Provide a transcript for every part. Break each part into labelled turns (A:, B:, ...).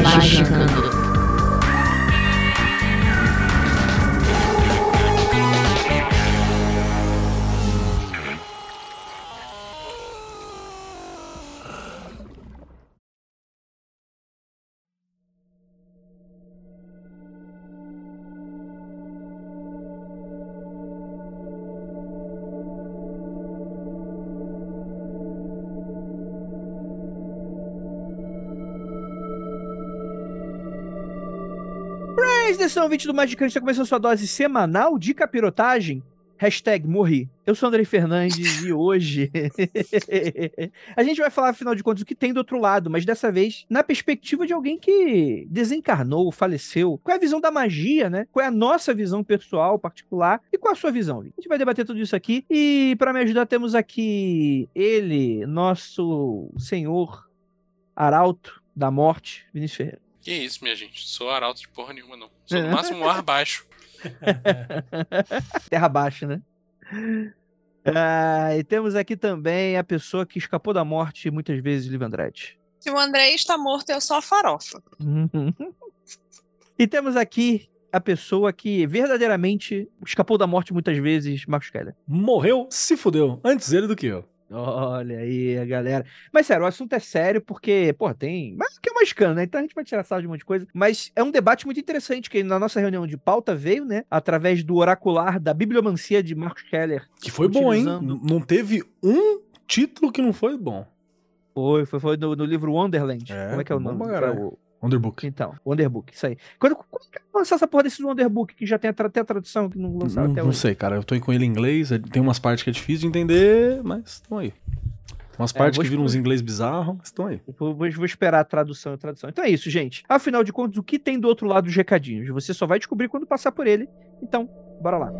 A: 来时时刻刻。
B: Magicando.
C: Atenção, ouvinte do Magicante, está começando sua dose semanal de capirotagem. Hashtag morri. Eu sou Andrei Fernandes e hoje a gente vai falar, afinal de contas, o que tem do outro lado, mas dessa vez na perspectiva de alguém que desencarnou, faleceu. Qual é a visão da magia, né? Qual é a nossa visão pessoal, particular e qual é a sua visão? A gente vai debater tudo isso aqui e para me ajudar temos aqui ele, nosso senhor Arauto da Morte, Vinícius Ferreira.
D: Que isso, minha gente. Sou arauto de porra nenhuma, não. Sou no máximo um ar baixo.
C: Terra baixa, né? Ah, e temos aqui também a pessoa que escapou da morte muitas vezes, Liv Andrade.
E: Se o André está morto, eu sou a farofa.
C: e temos aqui a pessoa que verdadeiramente escapou da morte muitas vezes, Marcos Keller.
F: Morreu, se fudeu. Antes ele do que eu.
C: Olha aí, a galera. Mas sério, o assunto é sério porque, pô, tem. Mas que é uma escana, né? Então a gente vai tirar sal de um monte de coisa. Mas é um debate muito interessante que na nossa reunião de pauta veio, né? Através do oracular da bibliomancia de Marcos Keller.
F: Que foi utilizando... bom, hein? Não teve um título que não foi bom.
C: Foi, foi, foi no, no livro Wonderland. É, Como é que é o nome?
F: É o, Wonderbook.
C: Então, Wonderbook, isso aí. Quando, quando que lançar essa porra desse Wonderbook que já tem até a tradução que não lançaram
F: não,
C: até
F: hoje? Não sei, cara. Eu tô com ele em inglês, tem umas partes que é difícil de entender, mas estão aí. Tem umas é, partes que viram uns inglês bizarros, mas estão aí.
C: Vou, vou, esperar a tradução a tradução. Então é isso, gente. Afinal de contas, o que tem do outro lado dos recadinhos? Você só vai descobrir quando passar por ele. Então, bora lá.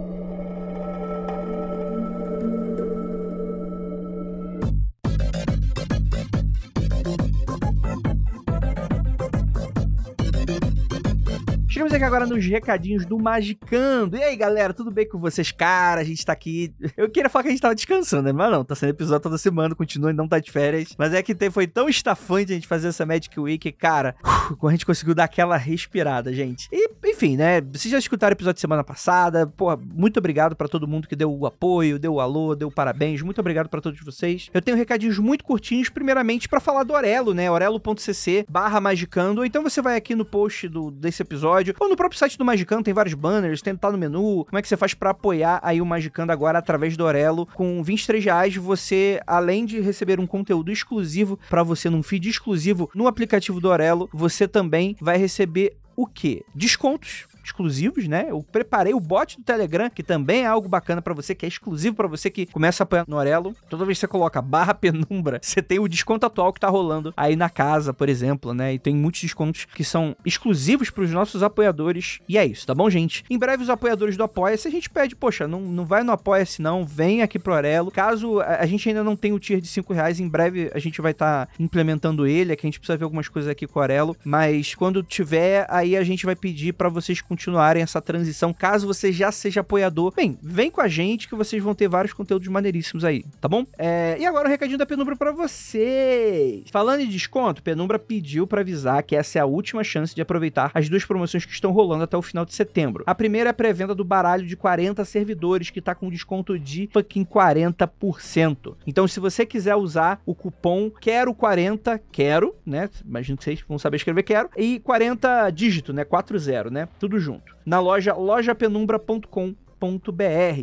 C: Chegamos aqui agora nos recadinhos do Magicando. E aí, galera, tudo bem com vocês? Cara, a gente tá aqui. Eu queria falar que a gente tava descansando, né? Mas não, tá sendo episódio toda semana, continua e não tá de férias. Mas é que foi tão estafante a gente fazer essa Magic Week, cara. Uh, a gente conseguiu dar aquela respirada, gente. E, enfim, né? Vocês já escutaram o episódio de semana passada. Pô, muito obrigado para todo mundo que deu o apoio, deu o alô, deu parabéns. Muito obrigado para todos vocês. Eu tenho recadinhos muito curtinhos, primeiramente para falar do Orelo, né? orelo.cc barra magicando. Então você vai aqui no post do, desse episódio episódio, ou no próprio site do Magicando tem vários banners, tem tá no menu, como é que você faz para apoiar aí o Magicando agora através do Orelo, com 23 reais você, além de receber um conteúdo exclusivo para você num feed exclusivo no aplicativo do Orelo, você também vai receber o quê? Descontos exclusivos, né? Eu preparei o bot do Telegram, que também é algo bacana para você, que é exclusivo para você que começa a apoiar no Orelo. Toda vez que você coloca barra penumbra, você tem o desconto atual que tá rolando aí na casa, por exemplo, né? E tem muitos descontos que são exclusivos para os nossos apoiadores. E é isso, tá bom, gente? Em breve, os apoiadores do Apoia-se, a gente pede, poxa, não, não vai no Apoia-se não, vem aqui pro Orelo. Caso a, gente ainda não tenha o tier de 5 reais, em breve a gente vai estar tá implementando ele, é que a gente precisa ver algumas coisas aqui com o Orelo. Mas quando tiver, aí a gente vai pedir para vocês continuarem essa transição, caso você já seja apoiador. Bem, vem com a gente que vocês vão ter vários conteúdos maneiríssimos aí, tá bom? É, e agora o um recadinho da Penumbra para vocês. Falando em desconto, Penumbra pediu para avisar que essa é a última chance de aproveitar as duas promoções que estão rolando até o final de setembro. A primeira é a pré-venda do baralho de 40 servidores, que tá com desconto de fucking 40%. Então, se você quiser usar o cupom quero40, quero, né? Imagino que vocês vão saber escrever quero, e 40 dígito, né? 40, né? Tudo junto. Na loja lojapenumbra.com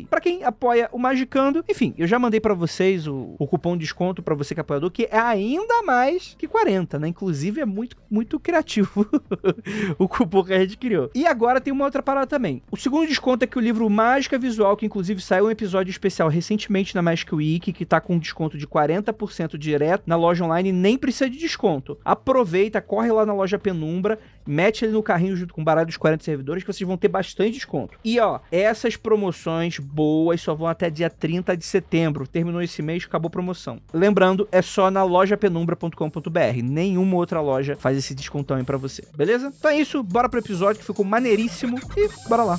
C: Para quem apoia o Magicando, enfim, eu já mandei para vocês o, o, cupom de desconto para você que é apoiador, que é ainda mais que 40, né? Inclusive é muito, muito criativo o cupom que a gente criou. E agora tem uma outra parada também. O segundo desconto é que o livro Mágica Visual, que inclusive saiu um episódio especial recentemente na Magic Week, que tá com desconto de 40% direto na loja online, nem precisa de desconto. Aproveita, corre lá na loja Penumbra, mete ele no carrinho junto com o baralho dos 40 servidores que vocês vão ter bastante desconto. E ó, essas promoções boas só vão até dia 30 de setembro. Terminou esse mês, acabou a promoção. Lembrando, é só na loja penumbra.com.br. Nenhuma outra loja faz esse descontão aí pra você, beleza? Então é isso, bora pro episódio que ficou maneiríssimo e bora lá.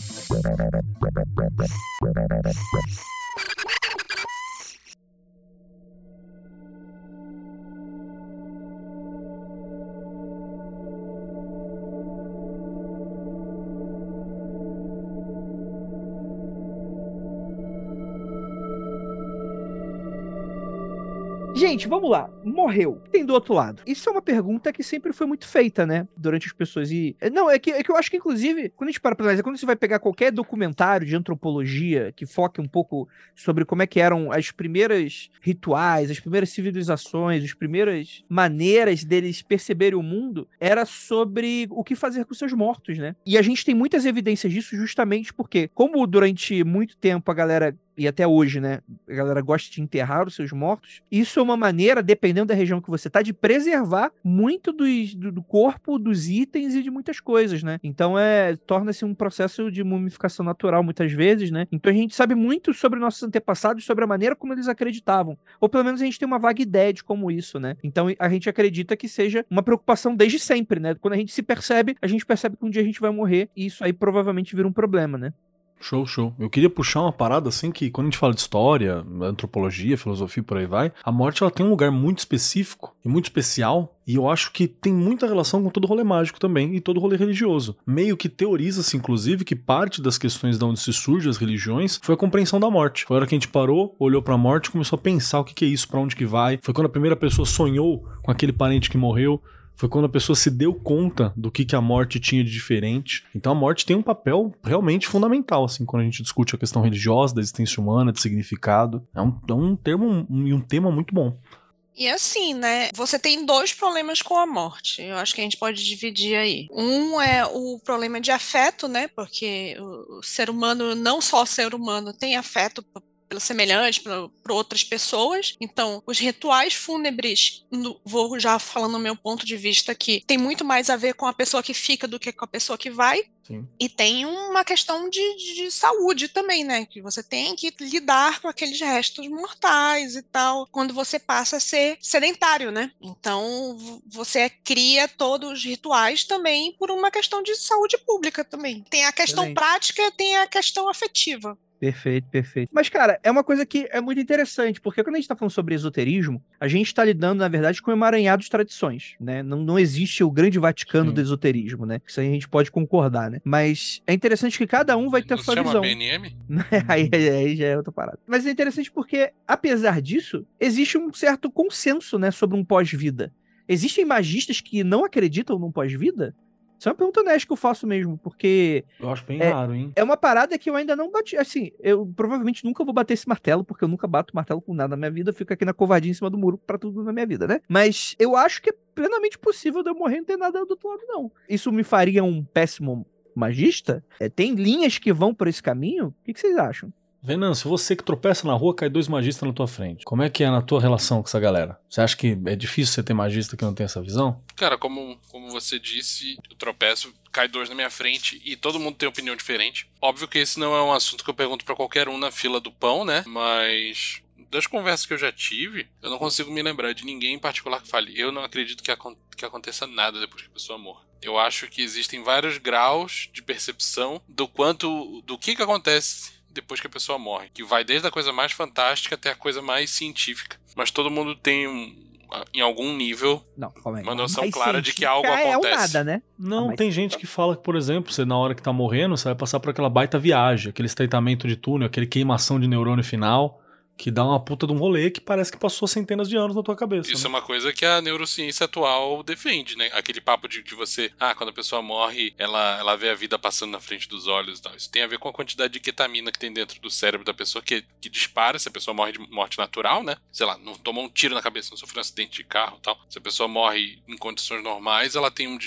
C: Vamos lá. Morreu. Tem do outro lado? Isso é uma pergunta que sempre foi muito feita, né? Durante as pessoas. E. Não, é que, é que eu acho que, inclusive, quando a gente para pra analisar, quando você vai pegar qualquer documentário de antropologia que foque um pouco sobre como é que eram as primeiras rituais, as primeiras civilizações, as primeiras maneiras deles perceberem o mundo, era sobre o que fazer com seus mortos, né? E a gente tem muitas evidências disso justamente porque, como durante muito tempo a galera e até hoje, né, a galera gosta de enterrar os seus mortos. Isso é uma maneira, dependendo da região que você tá, de preservar muito dos, do, do corpo, dos itens e de muitas coisas, né? Então é torna-se um processo de mumificação natural muitas vezes, né? Então a gente sabe muito sobre nossos antepassados, sobre a maneira como eles acreditavam, ou pelo menos a gente tem uma vaga ideia de como isso, né? Então a gente acredita que seja uma preocupação desde sempre, né? Quando a gente se percebe, a gente percebe que um dia a gente vai morrer e isso aí provavelmente vira um problema, né?
F: Show, show. Eu queria puxar uma parada assim que quando a gente fala de história, antropologia, filosofia por aí vai, a morte ela tem um lugar muito específico e muito especial e eu acho que tem muita relação com todo rolê mágico também e todo rolê religioso. Meio que teoriza-se, inclusive, que parte das questões de onde se surgem as religiões foi a compreensão da morte. Foi a hora que a gente parou, olhou pra morte e começou a pensar o que, que é isso, para onde que vai. Foi quando a primeira pessoa sonhou com aquele parente que morreu foi quando a pessoa se deu conta do que, que a morte tinha de diferente. Então a morte tem um papel realmente fundamental, assim, quando a gente discute a questão religiosa, da existência humana, de significado. É um, é um termo e um, um tema muito bom.
E: E assim, né? Você tem dois problemas com a morte. Eu acho que a gente pode dividir aí. Um é o problema de afeto, né? Porque o ser humano, não só o ser humano, tem afeto pelo semelhante, para outras pessoas. Então, os rituais fúnebres, no, vou já falando no meu ponto de vista aqui, tem muito mais a ver com a pessoa que fica do que com a pessoa que vai. Sim. E tem uma questão de, de, saúde também, né? Que você tem que lidar com aqueles restos mortais e tal, quando você passa a ser sedentário, né? Então, você cria todos os rituais também por uma questão de saúde pública também. Tem a questão Excelente. prática, tem a questão afetiva.
C: Perfeito, perfeito. Mas, cara, é uma coisa que é muito interessante, porque quando a gente tá falando sobre esoterismo, a gente tá lidando, na verdade, com emaranhado de tradições, né? Não, não existe o grande Vaticano Sim. do esoterismo, né? Isso aí a gente pode concordar, né? Mas é interessante que cada um vai ter
D: não
C: a sua
D: chama
C: visão.
D: BNM?
C: aí, aí já é outra parada. Mas é interessante porque, apesar disso, existe um certo consenso, né, sobre um pós-vida. Existem magistas que não acreditam num pós-vida? Isso é uma pergunta honesta que eu faço mesmo, porque.
F: Eu acho bem
C: é,
F: raro, hein?
C: É uma parada que eu ainda não bati. Assim, eu provavelmente nunca vou bater esse martelo, porque eu nunca bato martelo com nada na minha vida. Eu fico aqui na covardia em cima do muro para tudo na minha vida, né? Mas eu acho que é plenamente possível de eu morrer e não ter nada do outro lado, não. Isso me faria um péssimo magista? É, tem linhas que vão por esse caminho? O que, que vocês acham?
F: Venâncio, você que tropeça na rua, cai dois magistas na tua frente. Como é que é na tua relação com essa galera? Você acha que é difícil você ter magista que não tem essa visão?
D: Cara, como, como você disse, eu tropeço, cai dois na minha frente e todo mundo tem opinião diferente. Óbvio que esse não é um assunto que eu pergunto para qualquer um na fila do pão, né? Mas das conversas que eu já tive, eu não consigo me lembrar de ninguém em particular que fale. Eu não acredito que, acon que aconteça nada depois que a pessoa morra. Eu acho que existem vários graus de percepção do quanto. do que, que acontece depois que a pessoa morre. Que vai desde a coisa mais fantástica até a coisa mais científica. Mas todo mundo tem um, em algum nível
C: não,
D: uma noção clara de que algo acontece. É um
C: nada, né?
F: Não, ah, tem gente que fala que, por exemplo, você na hora que tá morrendo, você vai passar por aquela baita viagem, aquele estreitamento de túnel, aquele queimação de neurônio final, que dá uma puta de um rolê que parece que passou centenas de anos na tua cabeça.
D: Isso
F: né?
D: é uma coisa que a neurociência atual defende, né? Aquele papo de que você, ah, quando a pessoa morre, ela, ela vê a vida passando na frente dos olhos e tal. Isso tem a ver com a quantidade de ketamina que tem dentro do cérebro da pessoa que, que dispara se a pessoa morre de morte natural, né? Sei lá, não tomou um tiro na cabeça, não sofreu um acidente de carro e tal. Se a pessoa morre em condições normais, ela tem um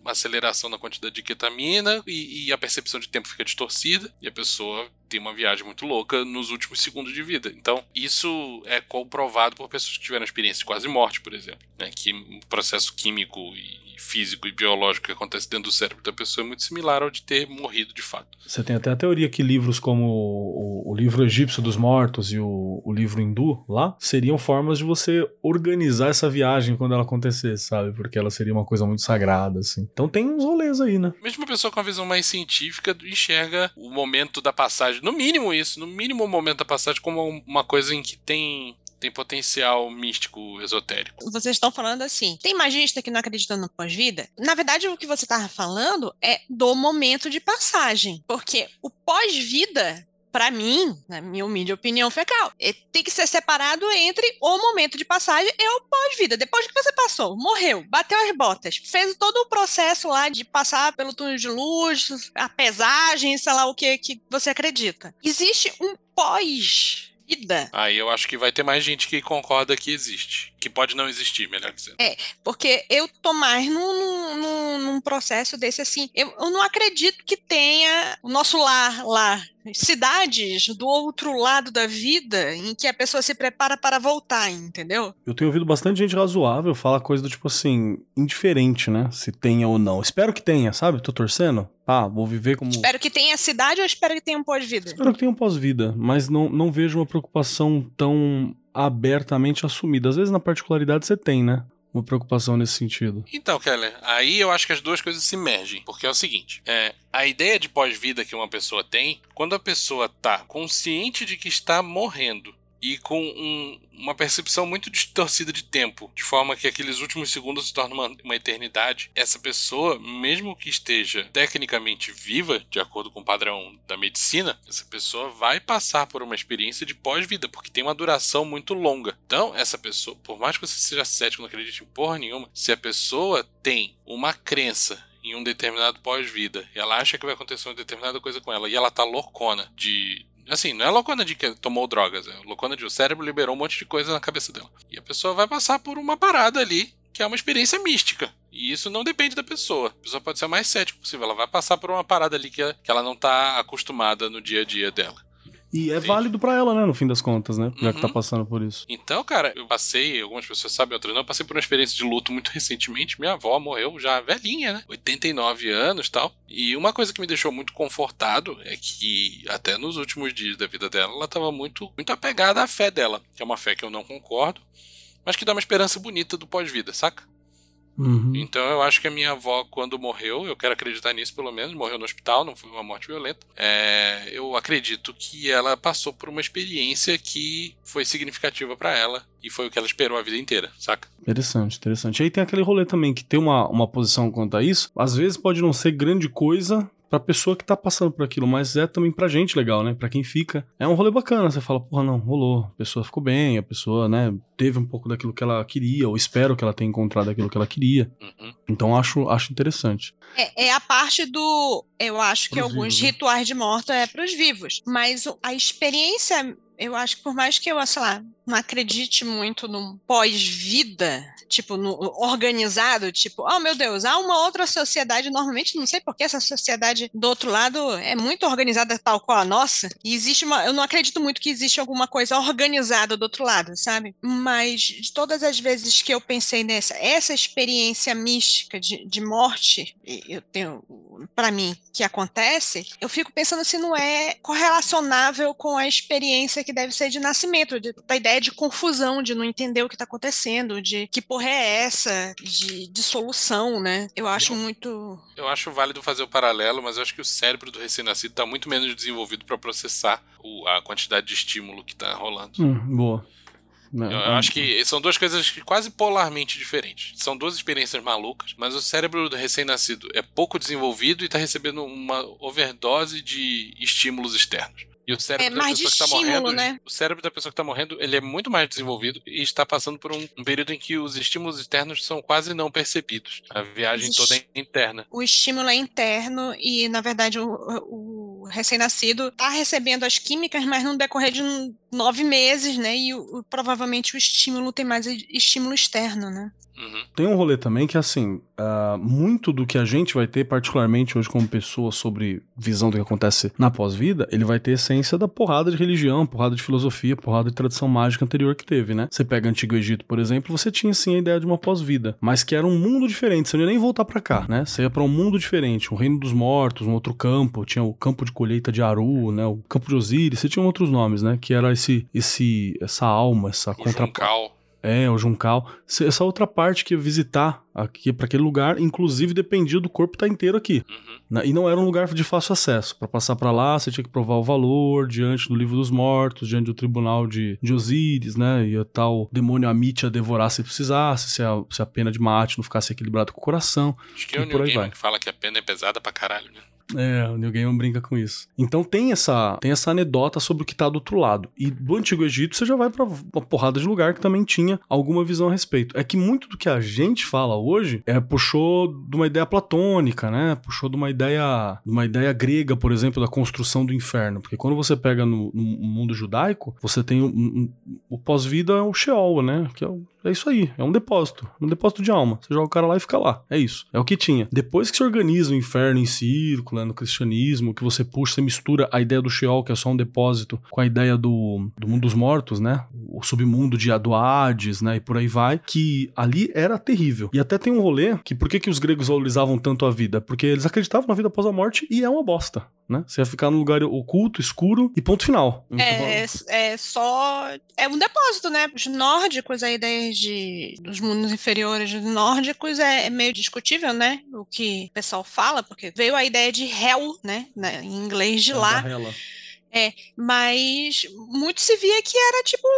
D: uma aceleração na quantidade de ketamina e, e a percepção de tempo fica distorcida e a pessoa tem uma viagem muito louca nos últimos segundos de vida. Então, isso é comprovado por pessoas que tiveram experiência de quase morte, por exemplo. Né? Que o processo químico e físico e biológico que acontece dentro do cérebro da pessoa é muito similar ao de ter morrido de fato.
F: Você tem até a teoria que livros como o, o livro egípcio dos mortos e o, o livro hindu lá seriam formas de você organizar essa viagem quando ela acontecesse, sabe? Porque ela seria uma coisa muito sagrada, assim. Então tem uns rolês aí, né?
D: Mesmo uma pessoa com uma visão mais científica enxerga o momento da passagem, no mínimo isso, no mínimo o momento da passagem como uma coisa em que tem tem potencial místico esotérico.
E: Vocês estão falando assim, tem magista que não acredita no pós-vida? Na verdade, o que você estava falando é do momento de passagem, porque o pós-vida para mim, na minha humilde opinião fecal, é- tem que ser separado entre o momento de passagem e o pós-vida. Depois que você passou, morreu, bateu as botas, fez todo o processo lá de passar pelo túnel de luz, a pesagem, sei lá o que, que você acredita. Existe um pós-vida.
D: Aí eu acho que vai ter mais gente que concorda que existe. Que pode não existir, melhor dizendo.
E: Porque eu tô mais num, num- num- num processo desse assim. Eu, eu não acredito que tenha o nosso lar lá. Cidades do outro lado da vida em que a pessoa se prepara para voltar, entendeu?
F: Eu tenho ouvido bastante gente razoável falar coisa do tipo assim, indiferente, né? Se tenha ou não. Espero que tenha, sabe? Tô torcendo. Ah, vou viver como.
E: Espero que tenha cidade ou espero que tenha um pós-vida?
F: Espero que tenha um pós-vida, mas não, não vejo uma preocupação tão abertamente assumida. Às vezes na particularidade você tem, né? Uma preocupação nesse sentido.
D: Então, Keller, aí eu acho que as duas coisas se mergem. Porque é o seguinte: é, a ideia de pós-vida que uma pessoa tem, quando a pessoa tá consciente de que está morrendo e com um- uma percepção muito distorcida de tempo, de forma que aqueles últimos segundos se tornam uma, uma eternidade, essa pessoa, mesmo que esteja tecnicamente viva, de acordo com o padrão da medicina, essa pessoa vai passar por uma experiência de pós-vida, porque tem uma duração muito longa. Então, essa pessoa, por mais que você seja cético, não acredite em porra nenhuma, se a pessoa tem uma crença em um determinado pós-vida e ela acha que vai acontecer uma determinada coisa com ela e ela tá loucona de. Assim, não é loucona de que tomou drogas, é loucona de o cérebro liberou um monte de coisa na cabeça dela. E a pessoa vai passar por uma parada ali que é uma experiência mística. E isso não depende da pessoa. A pessoa pode ser o mais cético possível. Ela vai passar por uma parada ali que, que ela não tá acostumada no dia a dia dela.
F: E é
D: Entendi.
F: válido pra ela, né? No fim das contas, né? Já que tá
D: Uhum.
F: passando por isso.
D: Então, cara, eu passei, algumas pessoas sabem, outras não, eu passei por uma experiência de luto muito recentemente. Minha avó morreu já velhinha, né? 89 anos e tal. E uma coisa que me deixou muito confortado é que até nos últimos dias da vida dela, ela tava muito, muito apegada à fé dela, que é uma fé que eu não concordo, mas que dá uma esperança bonita do pós-vida, saca?
F: Uhum.
D: Então eu acho que a minha avó, quando morreu, eu quero acreditar nisso pelo menos, morreu no hospital, não foi uma morte violenta. É, eu acredito que ela passou por uma experiência que foi significativa pra ela e foi o que ela esperou a vida inteira, saca?
F: Interessante, interessante. Aí tem aquele rolê também que tem uma, uma posição quanto a isso. Às vezes pode não ser grande coisa pra pessoa que tá passando por aquilo, mas é também pra gente legal, né? Pra quem fica. É um rolê bacana. Você fala, porra, não, rolou. A pessoa ficou bem, a pessoa, né, teve um pouco daquilo que ela queria, ou espero que ela tenha encontrado aquilo que ela queria.
D: Uhum.
F: Então acho, acho interessante.
E: É, é a parte do. Eu acho que
F: Pros
E: alguns
F: vivos, né?
E: rituais de morte é para os vivos. Mas a experiência, eu acho que por mais que eu, sei lá, não acredite muito num pós-vida, tipo, no organizado, tipo, oh meu Deus, há uma outra sociedade, normalmente, não sei porque essa sociedade do outro lado é muito organizada tal qual a nossa, e existe uma, eu não acredito muito que existe alguma coisa organizada do outro lado, sabe? Mas de todas as vezes que eu pensei nessa, essa experiência mística de, de morte, eu tenho, para mim, que acontece, eu fico pensando se não é correlacionável com a experiência que deve ser de nascimento, de, da ideia de confusão, de não entender o que está acontecendo, de que porra é essa, de dissolução, né? Eu acho muito.
D: Eu acho válido fazer o paralelo, mas eu acho que o cérebro do recém-nascido tá muito menos desenvolvido pra processar o- a quantidade de estímulo que tá rolando.
F: Hum, boa. Né,
D: Eu, eu acho que são duas coisas que quase polarmente diferentes. São duas experiências malucas, mas o cérebro do recém-nascido é pouco desenvolvido e está recebendo uma overdose de estímulos externos. E o cérebro
E: É
D: da pessoa
E: de
D: que tá
E: estímulo,
D: morrendo,
E: né?
D: o cérebro da pessoa que tá morrendo, ele é muito mais desenvolvido e está passando por um, um período em que os estímulos externos são quase não percebidos. A viagem toda é interna.
E: O estímulo é interno e, na verdade, o, o recém-nascido está recebendo as químicas, mas no decorrer de nove meses, né? E o- o- provavelmente o estímulo tem mais estímulo externo, né?
D: Uhum.
F: Tem um rolê também que, assim, ah, muito do que a gente vai ter, particularmente hoje como pessoa, sobre visão do que acontece na pós-vida, ele vai ter essência da porrada de religião, porrada de filosofia, porrada de tradição mágica anterior que teve, né? Você pega Antigo Egito, por exemplo, você tinha, sim, a ideia de uma pós-vida, mas que era um mundo diferente, você não ia nem voltar pra cá, né? Você ia pra um mundo diferente, um reino dos mortos, um outro campo, tinha o campo de colheita de Aru, né? O campo de Osíris, você tinha outros nomes, né? Que era esse, esse, essa alma, essa
D: O
F: contra
D: Juncal.
F: É, o Juncal. Essa outra parte que ia visitar aqui para aquele lugar, inclusive dependia do corpo estar inteiro aqui.
D: Uhum.
F: né? E não era um lugar de fácil acesso. Para passar para lá, você tinha que provar o valor diante do livro dos mortos, diante do tribunal de, de Osíris, né? E o tal demônio Amit ia devorar se precisasse, se a, se a pena de mate não ficasse equilibrado com o coração.
D: Acho que é o Gaiman
F: vai.
D: que fala que a pena é pesada pra caralho, né?
F: É, o Neil brinca com isso. Então tem essa, tem essa anedota sobre o que tá do outro lado. E do Antigo Egito você já vai pra uma porrada de lugar que também tinha alguma visão a respeito. É que muito do que a gente fala hoje é puxou de uma ideia platônica, né? Puxou de uma ideia, de uma ideia grega, por exemplo, da construção do inferno. Porque quando você pega no, no mundo judaico, você tem um- o pós-vida é o Sheol, né? Que é o é isso aí, é um depósito, um depósito de alma. Você joga o cara lá e fica lá. É isso. É o que tinha. Depois que se organiza o inferno em círculo, né, no cristianismo, que você puxa, você mistura a ideia do Sheol, que é só um depósito, com a ideia do, do mundo dos mortos, né? O submundo de do Hades, né? E por aí vai. Que ali era terrível. E até tem um rolê que por que, que os gregos valorizavam tanto a vida? Porque eles acreditavam na vida após a morte e é uma bosta, né? Você ia ficar num lugar oculto, escuro e ponto final.
E: É, é só. É um depósito, né? Os nórdicos, a de, dos mundos inferiores nórdicos é, é meio discutível, né? O que o pessoal fala, porque veio a ideia de hell, né? Em inglês de lá.
F: Barrela.
E: Mas muito se via que era tipo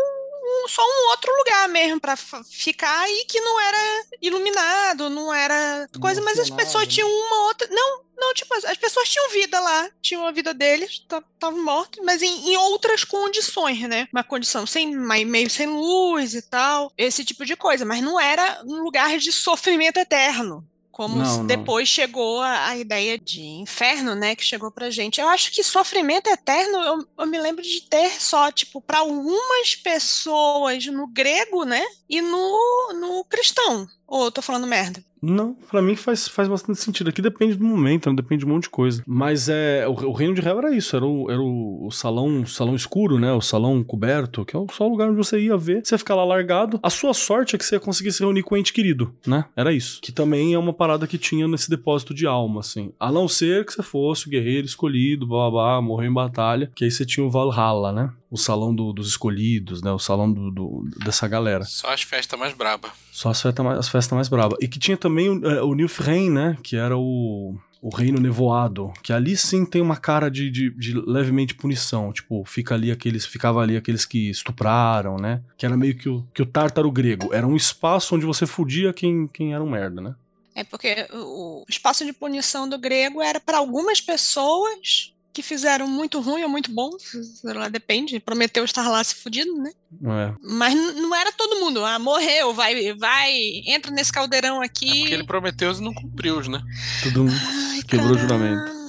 E: um- só um outro lugar mesmo pra fa- ficar e que não era iluminado, não era coisa, mas as pessoas
F: né?
E: tinham uma outra. Não, não, tipo, as as pessoas tinham vida lá, tinham a vida deles, estavam mortos, mas em, em outras condições, né? Uma condição sem meio sem luz e tal, esse tipo de coisa, mas não era um lugar de sofrimento eterno. Como
F: Não,
E: depois chegou a, a ideia de inferno, né? Que chegou pra gente. Eu acho que sofrimento eterno, eu, eu me lembro de ter só, tipo, para algumas pessoas no grego, né? E no, no cristão. Ou eu tô falando merda?
F: Não, pra mim faz, faz bastante sentido. Aqui depende do momento, não depende de um monte de coisa. Mas é o, o reino de Hel era isso, era o, era o, o salão o salão escuro, né? O salão coberto, que é o- só o lugar onde você ia ver. Você ia ficar lá largado. A sua sorte é que você ia conseguir se reunir com o ente querido, né? Era isso. Que também é uma parada que tinha nesse depósito de alma, assim. A não ser que você fosse o guerreiro escolhido, blá blá, blá morreu em batalha, que aí você tinha o Valhalla, né? O salão do- dos escolhidos, né? O salão do- do, dessa galera.
D: Só as festas mais braba.
F: Só as festas mais, as festas mais bravas. E que tinha também o, é, o Nilfheim, né? Que era o, o reino nevoado. Que ali sim tem uma cara de, de, de levemente punição. Tipo, fica ali aqueles, ficava ali aqueles que estupraram, né? Que era meio que o, que o tártaro grego. Era um espaço onde você fudia quem, quem era um merda, né?
E: É porque o o espaço de punição do grego era para algumas pessoas que fizeram muito ruim ou muito bom, sei lá, depende, prometeu estar lá se fudido, né?
F: É.
E: Mas não era todo mundo, ah, morreu, vai, vai, entra nesse caldeirão
D: É
E: aqui.
D: porque ele prometeu e não cumpriu, né?
F: Tudo
E: Ai,
F: quebrou o
E: caralho,
F: juramento.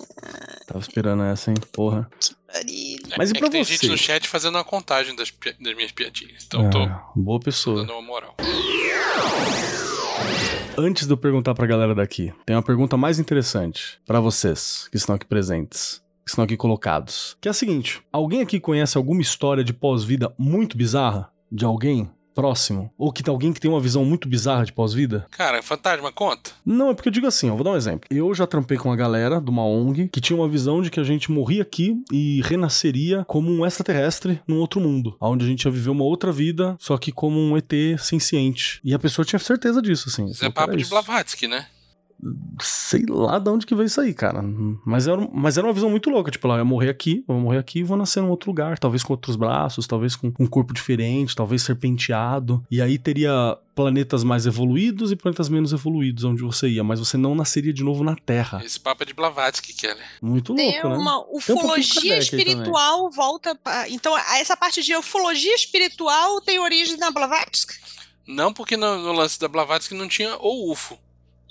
F: Tava esperando essa, hein? Porra. Mas e
D: é
F: pra
D: que tem
F: você?
D: gente no chat fazendo uma contagem das, pi- das minhas piadinhas. Então tô
F: Ah, boa pessoa.
D: dando uma moral.
F: Antes de eu perguntar pra galera daqui, tem uma pergunta mais interessante pra vocês que estão aqui presentes, que estão aqui colocados. Que é a seguinte: alguém aqui conhece alguma história de pós-vida muito bizarra? De alguém próximo? Ou que alguém que tem uma visão muito bizarra de pós-vida?
D: Cara, fantasma, conta.
F: Não, é porque eu digo assim, eu vou dar um exemplo. Eu já trampei com uma galera de uma ONG que tinha uma visão de que a gente morria aqui e renasceria como um extraterrestre num outro mundo, onde a gente ia viver uma outra vida, só que como um ET senciente. E a pessoa tinha certeza disso, assim.
D: Isso é
F: Falou, "Cara,
D: papo de
F: isso."
D: Blavatsky, né?
F: Sei lá de onde que veio isso aí, cara. Mas era, mas era uma visão muito louca. Tipo, ela ia morrer aqui, vou morrer aqui e vou nascer em outro lugar. Talvez com outros braços, talvez com um corpo diferente, talvez serpenteado. E aí teria planetas mais evoluídos e planetas menos evoluídos onde você ia, mas você não nasceria de novo na Terra.
D: Esse papo é de Blavatsky, Keller.
F: Muito
E: Tem
F: louco, né?
E: uma ufologia espiritual volta pra... Então, essa parte de ufologia espiritual tem origem na Blavatsky?
D: Não, porque no, no lance da Blavatsky não tinha o UFO.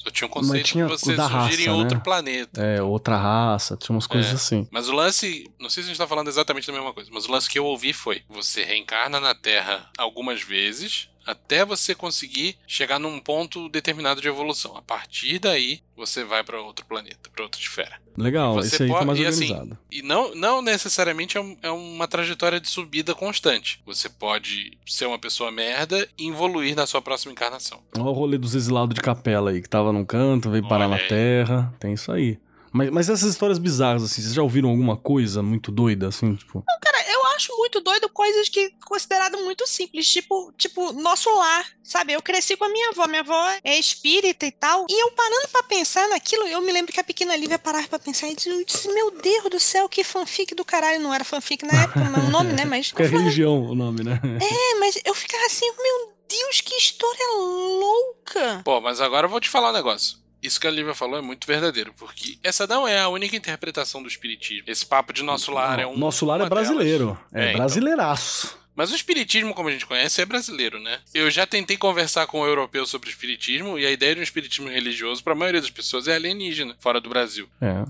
D: Só tinha um conceito
F: tinha
D: de você surgir em
F: raça,
D: outro
F: né?
D: planeta.
F: É, outra raça, tinha umas coisas
D: É.
F: assim.
D: Mas o lance, não sei se a gente tá falando exatamente da mesma coisa, mas o lance que eu ouvi foi: você reencarna na Terra algumas vezes até você conseguir chegar num ponto determinado de evolução. A partir daí, você vai pra outro planeta, pra outra esfera.
F: Legal,
D: Você
F: esse aí tá
D: pode-
F: mais
D: e assim,
F: organizado.
D: E não, não necessariamente é, um- é uma trajetória de subida constante. Você pode ser uma pessoa merda e evoluir na sua próxima encarnação.
F: Olha o rolê dos exilados de capela aí, que tava num canto, veio parar
D: Olha
F: na
D: aí.
F: Terra. Tem isso aí. Mas, mas essas histórias bizarras, assim, vocês já ouviram alguma coisa muito doida, assim, tipo...
E: Cara, acho muito doido coisas que considerado muito simples, tipo, tipo, nosso lar, sabe? Eu cresci com a minha avó, minha avó é espírita e tal, e eu parando pra pensar naquilo, eu me lembro que a pequena Lívia parava pra pensar e disse, eu disse, meu Deus do céu, que fanfic do caralho, não era fanfic na época, não é o nome, né? Mas,
F: Que é religião o nome, né?
E: é, mas eu ficava assim, meu Deus, que história louca!
D: Pô, mas agora eu vou te falar um negócio. Isso que a Lívia falou é muito verdadeiro, porque essa não é a única interpretação do espiritismo. Esse papo de nosso lar é um.
F: Nosso lar é
D: uma delas.
F: brasileiro. É,
D: É, então.
F: brasileiraço.
D: Mas o espiritismo, como a gente conhece, é brasileiro, né? Eu já tentei conversar com um europeu sobre espiritismo e a ideia de um espiritismo religioso, para a maioria das pessoas, é alienígena, fora do Brasil.
F: É.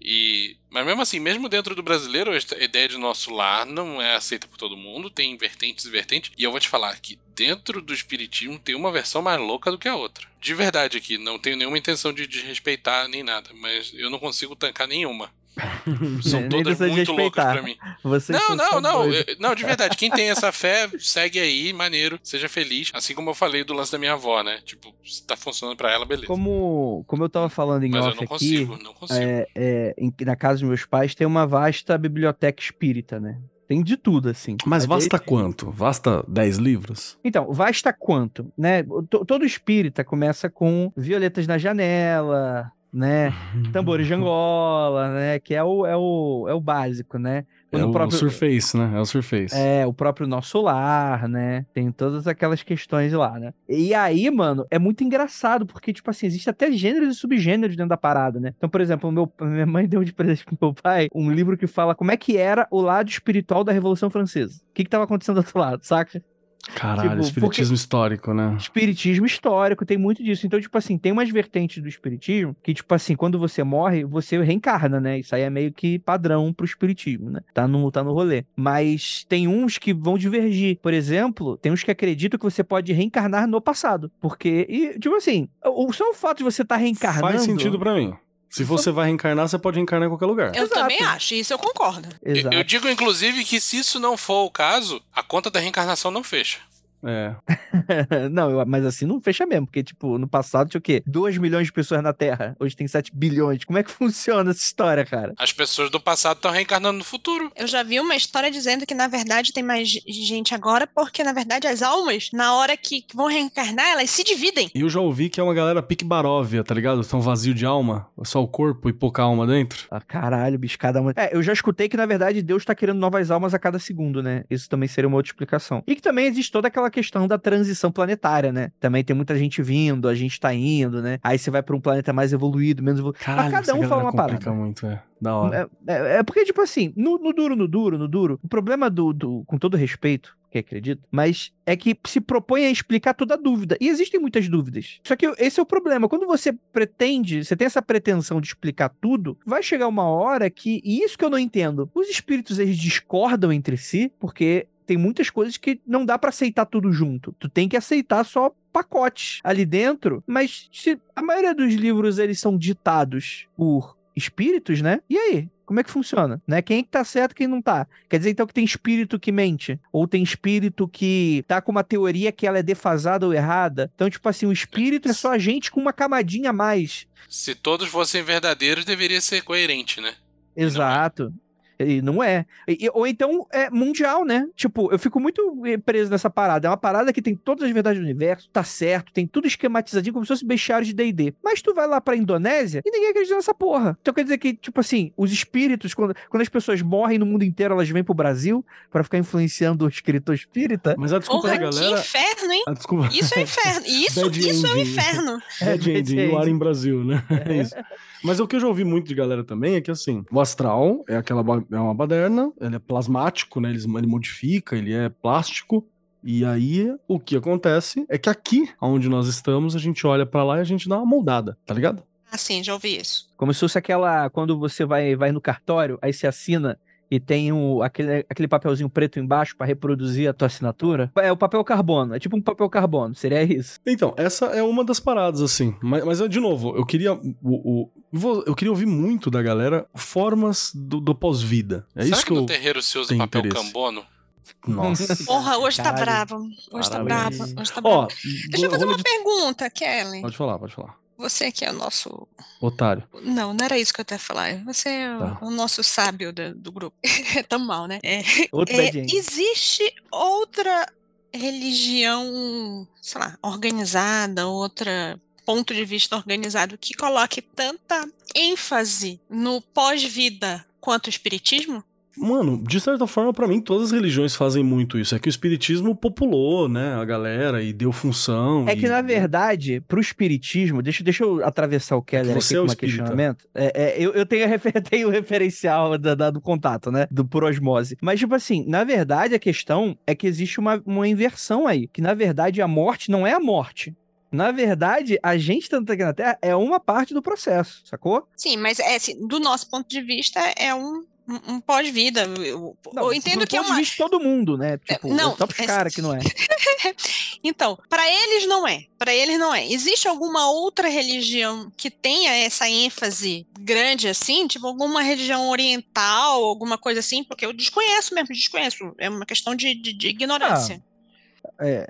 D: E, mas mesmo assim, mesmo dentro do brasileiro, a ideia de nosso lar não é aceita por todo mundo, tem vertentes e vertentes. E eu vou te falar que dentro do espiritismo tem uma versão mais louca do que a outra. De verdade aqui, não tenho nenhuma intenção de desrespeitar nem nada, mas eu não consigo tancar nenhuma. São todas muito loucas pra mim.
C: Vocês
D: Não, não, não. eu- Não, de verdade. Quem tem essa fé, segue aí, maneiro, seja feliz. Assim como eu falei do lance da minha avó, né? Tipo, se tá funcionando pra ela, beleza.
C: Como, como eu tava falando em
D: Mas eu
C: off
D: não
C: aqui,
D: consigo, não consigo.
C: é, é, em- na casa dos meus pais tem uma vasta biblioteca espírita, né? Tem de tudo, assim.
F: Mas
C: É
F: vasta
C: desde-
F: quanto? Vasta 10 livros?
C: Então, vasta quanto, né? To- Todo espírita começa com violetas na janela, né? Tambores de Angola, né? Que é o, é o, é o básico, né?
F: É
C: No
F: o
C: próprio-
F: Surface, né? É o Surface.
C: É, o próprio nosso lar, né? Tem todas aquelas questões lá, né? E aí, mano, é muito engraçado, porque, tipo assim, existe até gêneros e subgêneros dentro da parada, né? Então, por exemplo, o meu, minha mãe deu de presente pro meu pai um livro que fala como é que era o lado espiritual da Revolução Francesa. O que que tava acontecendo do outro lado, saca?
F: Caralho,
C: tipo,
F: espiritismo histórico, né?
C: Espiritismo histórico, tem muito disso. Então, tipo assim, tem umas vertentes do espiritismo que, tipo assim, quando você morre, você reencarna, né? Isso aí é meio que padrão pro espiritismo, né? Tá no, tá no rolê. Mas tem uns que vão divergir. Por exemplo, tem uns que acreditam que você pode reencarnar no passado. Porque, e, tipo assim, o, só o fato de você estar tá reencarnando.
F: Faz sentido pra mim. Se você vai reencarnar, você pode reencarnar em qualquer lugar.
E: Eu
C: Exato.
E: também acho, isso eu concordo.
D: Eu-
C: Exato.
D: Eu digo, inclusive, que se isso não for o caso, a conta da reencarnação não fecha.
F: É.
C: não, eu- mas assim não fecha mesmo, porque, tipo, no passado tinha o quê? 2 milhões de pessoas na Terra. Hoje tem 7 bilhões. Como é que funciona essa história, cara?
D: As pessoas do passado estão reencarnando no futuro.
E: Eu já vi uma história dizendo que, na verdade, tem mais gente agora, porque, na verdade, as almas, na hora que vão reencarnar, elas se dividem.
F: E eu já ouvi que é uma galera pique baróvia, tá ligado? Tão vazio de alma, só o corpo e pouca alma dentro.
C: Ah, caralho, bicho, cada uma. É, eu já escutei que, na verdade, Deus tá querendo novas almas a cada segundo, né? Isso também seria uma outra explicação. E que também existe toda aquela questão da transição planetária, né? Também tem muita gente vindo, a gente tá indo, né? Aí você vai pra um planeta mais evoluído, menos evoluído.
F: Caralho,
C: cada
F: essa
C: um fala uma parada.
F: muito, é. Da hora.
C: É, é- é porque, tipo assim, no, no duro, no duro, no duro, o problema do, do- com todo respeito, que acredito, mas é que se propõe a explicar toda a dúvida. E existem muitas dúvidas. Só que esse é o problema. Quando você pretende, você tem essa pretensão de explicar tudo, vai chegar uma hora que, e isso que eu não entendo, os espíritos eles discordam entre si, porque tem muitas coisas que não dá pra aceitar tudo junto. Tu tem que aceitar só pacotes ali dentro, mas se a maioria dos livros eles são ditados por espíritos, né? E aí? Como é que funciona? Né? Quem é que tá certo e quem não tá? Quer dizer, então, que tem espírito que mente? Ou tem espírito que tá com uma teoria que ela é defasada ou errada? Então, tipo assim, o espírito é só a gente com uma camadinha a mais.
D: Se todos fossem verdadeiros, deveria ser coerente, né?
C: Exato. E não é. E- ou então é mundial, né? Tipo, eu fico muito eh, preso nessa parada. É uma parada que tem todas as verdades do universo, tá certo, tem tudo esquematizadinho como se fosse bestiário de D&D. Mas tu vai lá pra Indonésia e ninguém acredita nessa porra. Então quer dizer que, tipo assim, os espíritos, quando, quando as pessoas morrem no mundo inteiro, elas vêm pro Brasil pra ficar influenciando o escritor espírita.
F: Mas a desculpa
E: Porra,
F: da
E: que
F: galera.
E: inferno, hein?
F: A desculpa.
E: Isso é inferno. Isso,
F: Bad
E: isso é um inferno.
F: Bad
C: É,
F: ending, o ar em Brasil, né? É isso. Mas o que eu já ouvi muito de galera também é que, assim, o astral é aquela é uma baderna, ele é plasmático, né? Ele, ele modifica, ele é plástico. E aí, o que acontece é que aqui, onde nós estamos, a gente olha pra lá e a gente dá uma moldada, tá ligado?
E: Ah, sim, já ouvi isso.
C: Como se fosse aquela. Quando você vai, vai no cartório, aí você assina e tem o, aquele, aquele papelzinho preto embaixo pra reproduzir a tua assinatura. É o papel carbono. É tipo um papel carbono. Seria isso.
F: Então, essa é uma das paradas, assim. Mas, mas de novo, eu queria. O, o- eu queria ouvir muito da galera formas do, do pós-vida. É
D: Será
F: isso
D: que,
F: que
D: no
F: eu.
D: terreiro se usa papel
F: interesse.
D: cambono?
F: Nossa.
E: Porra, hoje tá
C: Caralho.
E: bravo. Hoje tá
F: Parabéns.
E: bravo. Hoje tá
F: Ó,
E: bravo. Deixa eu fazer uma
F: de-
E: pergunta, Kelly.
F: Pode falar, pode falar.
E: Você que é o nosso.
F: Otário.
E: Não, não era isso que eu até falar. Você é o-
F: Tá.
E: o nosso sábio do, do grupo. É tão mal, né? É,
C: Outro
E: é, existe outra religião, sei lá, organizada, outra ponto de vista organizado que coloque tanta ênfase no pós-vida quanto o espiritismo?
F: Mano, de certa forma, pra mim, todas as religiões fazem muito isso. É que o espiritismo populou, né, a galera e deu função.
C: É
F: e-
C: que, na verdade, pro espiritismo, deixa, deixa eu atravessar o Keller
F: você
C: aqui
F: é o
C: com um questionamento. É, é, eu, eu tenho, a refer- tenho o referencial da, da- do contato, né? Do por osmose. Mas, tipo assim, na verdade, a questão é que existe uma, uma inversão aí. Que, na verdade, a morte não é a morte. Na verdade, a gente estando aqui na Terra é uma parte do processo, sacou?
E: Sim, mas é, assim, do nosso ponto de vista é um, um, pós-vida. Eu, eu entendo
C: do
E: que é uma.
C: de todo mundo, né? Tipo,
E: não,
C: é só pros
E: é-
C: caras que não é.
E: Então, para eles não é. Para eles não é. Existe alguma outra religião que tenha essa ênfase grande assim, tipo alguma religião oriental, alguma coisa assim? Porque eu desconheço mesmo, desconheço. É uma questão de, de- de ignorância.
C: É.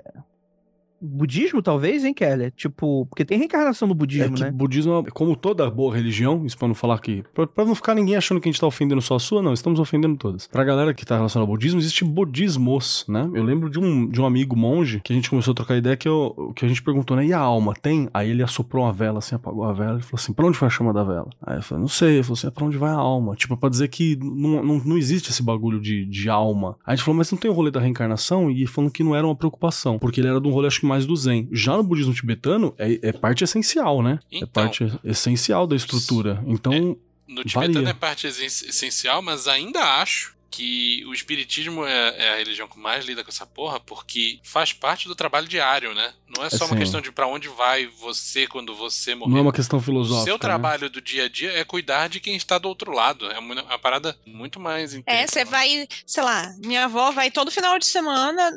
C: Budismo, talvez, hein, Keller? Tipo, porque tem reencarnação no
F: É
C: budismo,
F: que
C: né?
F: budismo, é- como toda boa religião, isso pra não falar que. Pra, pra não ficar ninguém achando que a gente tá ofendendo só a sua, não, estamos ofendendo todas. Pra galera que tá relacionada ao budismo, existe budismos, né? Eu lembro de um, de um amigo monge que a gente começou a trocar ideia que, eu, que a gente perguntou, né? E a alma tem? Aí ele assoprou uma vela, assim, apagou a vela e falou assim: pra onde vai a chama da vela? Aí eu falei, não sei. Ele falou assim: é pra onde vai a alma? Tipo, pra dizer que não, não, não existe esse bagulho de, de alma. Aí a gente falou, mas não tem o rolê da reencarnação? E falando que não era uma preocupação, porque ele era de um rolê, acho que mais do Zen. Já no budismo tibetano, é, é parte essencial, né? é
D: Então.
F: parte essencial da estrutura. Então,
D: No tibetano
F: Varia.
D: é parte essen- essencial, mas ainda acho que o espiritismo é, é a religião que mais lida com essa porra, porque faz parte do trabalho diário, né? Não é só uma
F: Assim.
D: questão de pra onde vai você quando você morrer.
F: não é uma questão
D: O
F: filosófica.
D: seu
F: né?
D: trabalho do dia a dia é cuidar de quem está do outro lado. É uma, uma parada muito mais
E: É,
D: intelectual.
E: você vai, sei lá, minha avó vai todo final de semana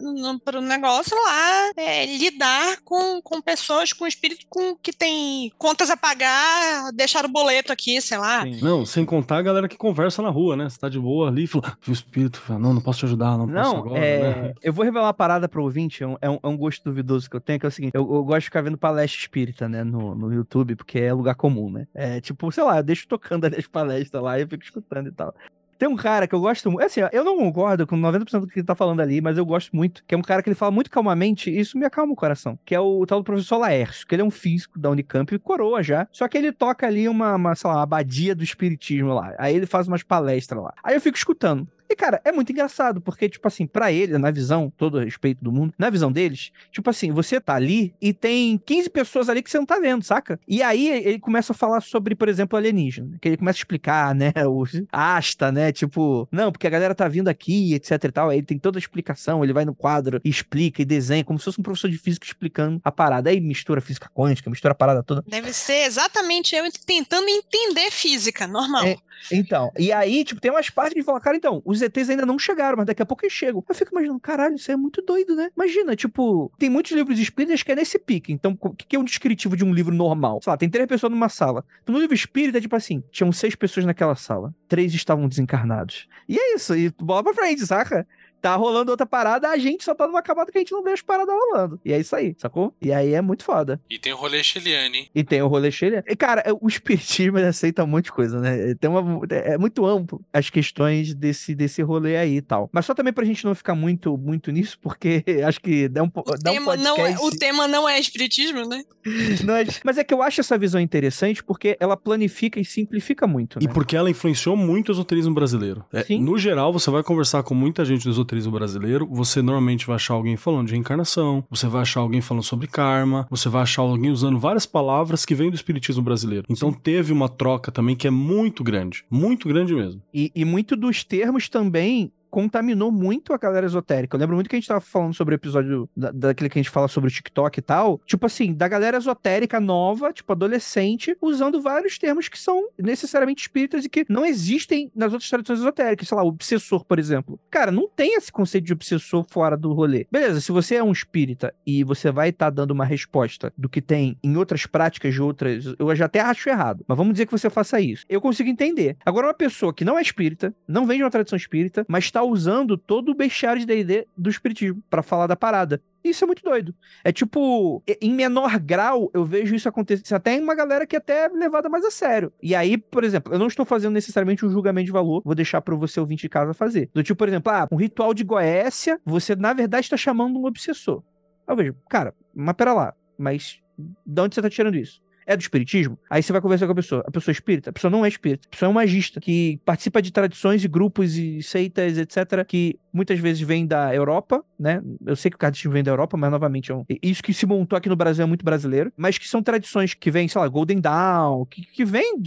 E: para o negócio lá é, lidar com, com pessoas com espírito com, que tem contas a pagar, deixar o boleto aqui, sei lá.
C: Sim.
F: Não, sem contar a galera que conversa na rua, né? Você tá de boa ali e fala, "Ah, o espírito, fala, não, não posso te ajudar, não, posso
C: Não,
F: agora,
C: é,
F: né?
C: eu vou revelar uma parada pro ouvinte, é é um- é um gosto duvidoso que eu tenho, que é o seguinte, eu, eu gosto de ficar vendo palestra espírita, né, no, no YouTube, porque é lugar comum, né? É tipo, sei lá, eu deixo tocando ali as palestras lá e eu fico escutando e tal. Tem um cara que eu gosto muito, assim, ó, eu não concordo com 90% do que ele tá falando ali, mas eu gosto muito, que é um cara que ele fala muito calmamente, e isso me acalma o coração, que é o tal do professor Laércio, que ele é um físico da Unicamp e coroa já, só que ele toca ali uma, uma sei lá, uma abadia do espiritismo lá, aí ele faz umas palestras lá. Aí eu fico escutando. E, cara, é muito engraçado, porque, tipo assim, pra ele, na visão, todo respeito do mundo, na visão deles, tipo assim, você tá ali e tem 15 pessoas ali que você não tá vendo, saca? E aí ele começa a falar sobre, por exemplo, alienígena. Que ele começa a explicar, né, o asta, né, tipo, não, porque a galera tá vindo aqui, etc e tal. Aí ele tem toda a explicação, ele vai no quadro explica e desenha, como se fosse um professor de física explicando a parada. Aí mistura física quântica, mistura a parada toda.
E: Deve ser exatamente eu tentando entender física, normal.
C: É. Então, e aí, tipo, tem umas partes que fala, cara, então, os ETs ainda não chegaram, mas daqui a pouco eles chegam. Eu fico imaginando, caralho, isso é muito doido, né? Imagina, tipo, tem muitos livros espíritas que é nesse pique. Então, o que é um descritivo de um livro normal? Sei lá, tem três pessoas numa sala. No livro espírita, tipo assim, tinham seis pessoas naquela sala. Três estavam desencarnados. E é isso, e bola pra frente, saca? Tá rolando outra parada, a gente só tá numa camada que a gente não vê as paradas rolando. E é isso aí, sacou? E aí é muito foda.
D: E tem o rolê Chiliane, hein?
C: E tem o rolê cheio. E, cara, o espiritismo aceita um monte de coisa, né? Tem uma, é muito amplo as questões desse, desse rolê aí e tal. Mas só também pra gente não ficar muito, muito nisso, porque acho que dá um,
E: O,
C: dá um
E: tema, não é,
C: podcast...
E: o tema não é espiritismo, né?
C: Não é- Mas é que eu acho essa visão interessante porque ela planifica e simplifica muito,
F: E
C: né?
F: porque ela influenciou muito o esoterismo brasileiro. É,
C: Sim.
F: no geral, você vai conversar com muita gente do esoterismo brasileiro, você normalmente vai achar alguém falando de reencarnação, você vai achar alguém falando sobre karma, você vai achar alguém usando várias palavras que vêm do espiritismo brasileiro. Então teve uma troca também que é muito grande. Muito grande mesmo.
C: E, e muito dos termos também contaminou muito a galera esotérica. Eu lembro muito que a gente tava falando sobre o episódio da, daquele que a gente fala sobre o TikTok e tal. Tipo assim, da galera esotérica nova, tipo adolescente, usando vários termos que são necessariamente espíritas e que não existem nas outras tradições esotéricas. Sei lá, obsessor, por exemplo. Cara, não tem esse conceito de obsessor fora do rolê. Beleza, se você é um espírita e você vai estar dando uma resposta do que tem em outras práticas de outras, eu já até acho errado. Mas vamos dizer que você faça isso. Eu consigo entender. Agora, uma pessoa que não é espírita, não vem de uma tradição espírita, mas está usando todo o bestiário de D&D do espiritismo pra falar da parada. Isso é muito doido. É tipo, em menor grau, eu vejo isso acontecer até em uma galera que até é levada mais a sério. E aí, por exemplo, eu não estou fazendo necessariamente um julgamento de valor, vou deixar para você ouvinte de casa fazer. Do tipo, por exemplo, ah, um ritual de Goécia, você na verdade está chamando um obsessor. Eu vejo, cara, mas pera lá, mas de onde você tá tirando isso? É do espiritismo? Aí você vai conversar com a pessoa. A pessoa é espírita? A pessoa não é espírita. A pessoa é um magista que participa de tradições e grupos e seitas, etc., que muitas vezes vem da Europa, né? Eu sei que o kardechismo vem da Europa, mas novamente, é um... isso que se montou aqui no Brasil é muito brasileiro, mas que são tradições que vêm, sei lá, Golden Dawn, que, que vem,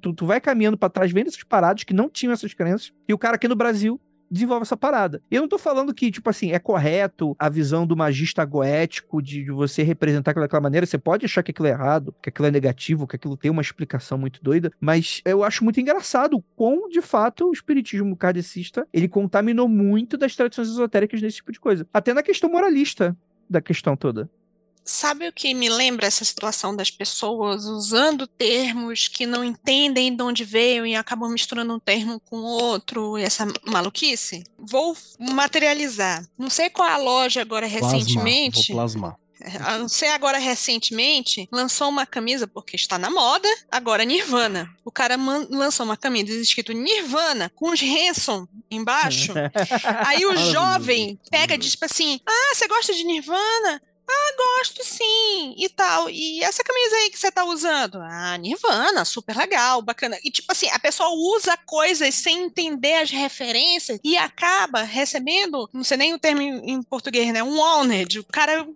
C: tu, tu vai caminhando pra trás, vem dessas paradas que não tinham essas crenças, e o cara aqui no Brasil desenvolve essa parada. Eu não tô falando que, tipo assim, é correto a visão do magista goético de, de você representar aquilo daquela maneira. Você pode achar que aquilo é errado, que aquilo é negativo, que aquilo tem uma explicação muito doida, mas eu acho muito engraçado o quão, de fato, o espiritismo kardecista, ele contaminou muito das tradições esotéricas nesse tipo de coisa. Até na questão moralista da questão toda.
E: Sabe o que me lembra essa situação das pessoas usando termos que não entendem de onde veio e acabam misturando um termo com outro, e essa maluquice? Vou materializar. Não sei qual é a loja agora recentemente.
F: Vou plasmar.
E: a não ser agora recentemente, lançou uma camisa, porque está na moda, agora Nirvana. O cara lançou uma camisa escrito Nirvana, com os Hanson embaixo. Aí o jovem pega e diz tipo assim: Ah, você gosta de Nirvana? Ah, gosto sim, e tal. E essa camisa aí que você tá usando? Ah, Nirvana, super legal, bacana. E tipo assim, a pessoa usa coisas sem entender as referências e acaba recebendo, não sei nem o termo em português, né? Um honored. O cara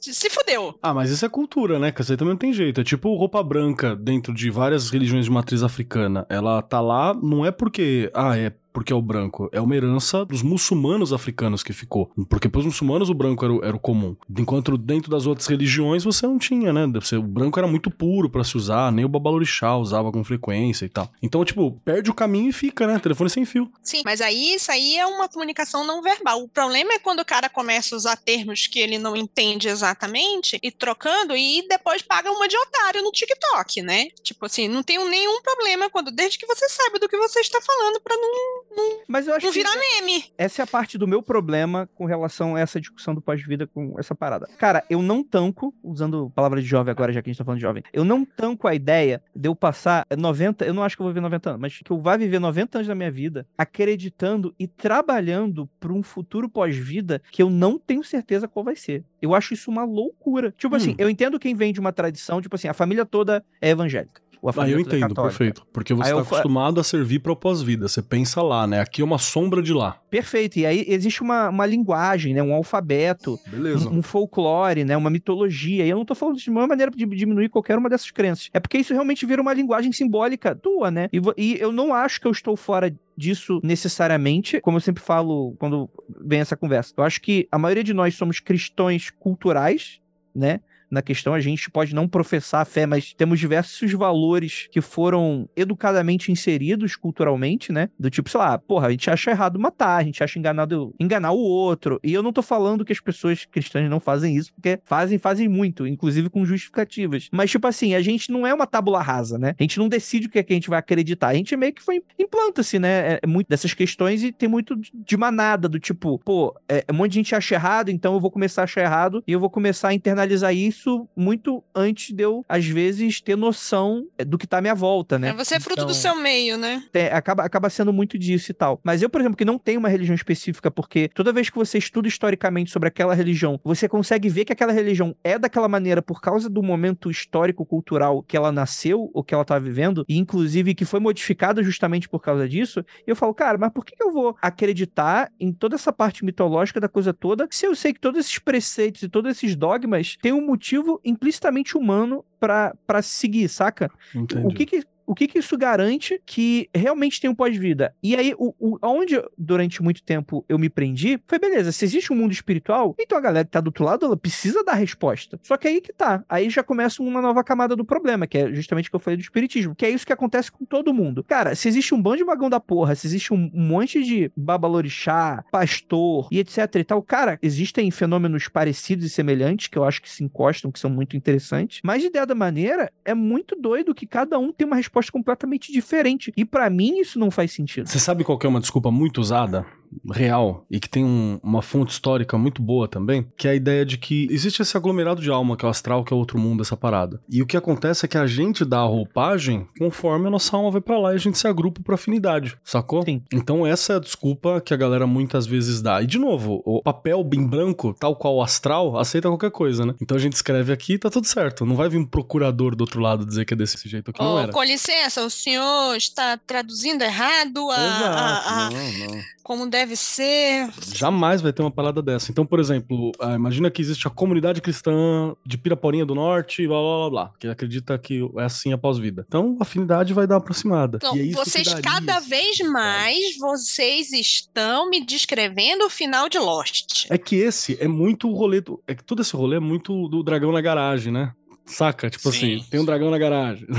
E: se fudeu.
F: Ah, mas isso é cultura, né? Que isso aí também não tem jeito. É tipo roupa branca dentro de várias religiões de matriz africana. Ela tá lá, não é porque, ah, é porque é o branco. É uma herança dos muçulmanos africanos que ficou. Porque pros muçulmanos o branco era o, era o comum. Enquanto dentro das outras religiões você não tinha, né? Você- O branco era muito puro pra se usar, nem o babalorixá usava com frequência e tal. Então, tipo, perde o caminho e fica, né? Telefone sem fio.
E: Sim, mas aí isso aí é uma comunicação não verbal. O problema é quando o cara começa a usar termos que ele não entende exatamente e trocando e depois paga uma de otário no TikTok, né? Tipo assim, não tenho nenhum problema quando desde que você saiba do que você está falando pra não,
C: Mas eu acho
E: não
C: que
E: virar meme.
C: essa é a parte do meu problema com relação a essa discussão do pós-vida com essa parada. Cara, eu não tanco, usando palavra de jovem agora, já que a gente tá falando de jovem, eu não tanco a ideia de eu passar 90, eu não acho que eu vou viver 90 anos, mas que eu vá viver 90 anos da minha vida acreditando e trabalhando pra um futuro pós-vida que eu não tenho certeza qual vai ser. Eu acho isso uma loucura. Tipo assim,
F: Hum.
C: eu entendo quem vem de uma tradição, tipo assim, a família toda é evangélica. A
F: Ah, eu entendo, perfeito. Porque você tá
C: fa-
F: acostumado a servir pro pós-vida. Você pensa lá, né? Aqui é uma sombra de lá.
C: Perfeito. E aí existe uma, uma linguagem, né? Um alfabeto.
F: Beleza.
C: um, um folclore, né? Uma mitologia. E eu não tô falando de uma maneira de diminuir qualquer uma dessas crenças. É porque isso realmente vira uma linguagem simbólica tua, né? E, e eu não acho que eu estou fora disso necessariamente, como eu sempre falo quando vem essa conversa. Eu acho que a maioria de nós somos cristãos culturais, né? Na questão. A gente pode não professar a fé, mas temos diversos valores que foram educadamente inseridos culturalmente, né? Do tipo, sei lá, porra, a gente acha errado matar, a gente acha enganado enganar o outro. E eu não tô falando que as pessoas cristãs não fazem isso, porque fazem, fazem muito, inclusive com justificativas. Mas, tipo assim, a gente não é uma tábula rasa, né? A gente não decide o que, é que a gente vai acreditar. A gente meio que foi implanta-se, né? É, é muito dessas questões e tem muito de manada, do tipo, pô, é, um monte de gente acha errado, então eu vou começar a achar errado e eu vou começar a internalizar isso muito antes de eu, às vezes, ter noção é, do que tá à minha volta, né?
E: É, você é fruto
C: Então,
E: do seu meio, né?
C: tem- acaba, acaba sendo muito disso e tal. Mas eu, por exemplo, que não tenho uma religião específica, porque toda vez que você estuda historicamente sobre aquela religião, você consegue ver que aquela religião é daquela maneira por causa do momento histórico, cultural que ela nasceu, ou que ela tá vivendo, e inclusive que foi modificada justamente por causa disso. E eu falo, cara, mas por que que eu vou acreditar em toda essa parte mitológica da coisa toda, se eu sei que todos esses preceitos e todos esses dogmas têm um motivo implicitamente humano pra pra seguir, saca?
F: Entendi.
C: O que que, o que que isso garante que realmente tem um pós-vida? E aí, o, o, onde durante muito tempo eu me prendi, foi beleza, se existe um mundo espiritual, então a galera que tá do outro lado, ela precisa dar resposta. Só que aí que tá, aí já começa uma nova camada do problema, que é justamente o que eu falei do espiritismo, que é isso que acontece com todo mundo. Cara, se existe um bando de magão da porra, se existe um, monte de babalorixá, pastor e etc e tal, cara, existem fenômenos parecidos e semelhantes que eu acho que se encostam, que são muito interessantes, mas de dada maneira, é muito doido que cada um tem uma resposta completamente diferente. E pra mim isso não faz sentido.
F: Você sabe qual é uma desculpa muito usada, real, e que tem um- uma fonte histórica muito boa também? Que é a ideia de que existe esse aglomerado de alma, que é o astral, que é outro mundo, essa parada. E o que acontece é que a gente dá a roupagem conforme a nossa alma vai pra lá e a gente se agrupa por afinidade, sacou?
C: Sim.
F: Então essa é a desculpa que a galera muitas vezes dá. E de novo, o papel bem branco, tal qual o astral, aceita qualquer coisa, né? Então a gente escreve aqui e tá tudo certo. Não vai vir um procurador do outro lado dizer que é desse jeito aqui, não
E: Oh,
F: era.
E: com licença, o senhor está traduzindo errado a, a- a-
F: Não, não.
E: como deve ser.
F: Jamais vai ter uma parada dessa. Então, por exemplo, ah, imagina que existe a comunidade cristã de Piraporinha do Norte, blá blá blá blá, que acredita que é assim após vida. Então, a afinidade vai dar uma aproximada.
E: Então,
F: E é
E: vocês cada vez mais vocês estão me descrevendo o final de Lost.
F: É que esse é muito o rolê. Do, é que todo esse rolê é muito do dragão na garagem, né? Saca? Tipo
D: Sim,
F: assim, tem um dragão na garagem.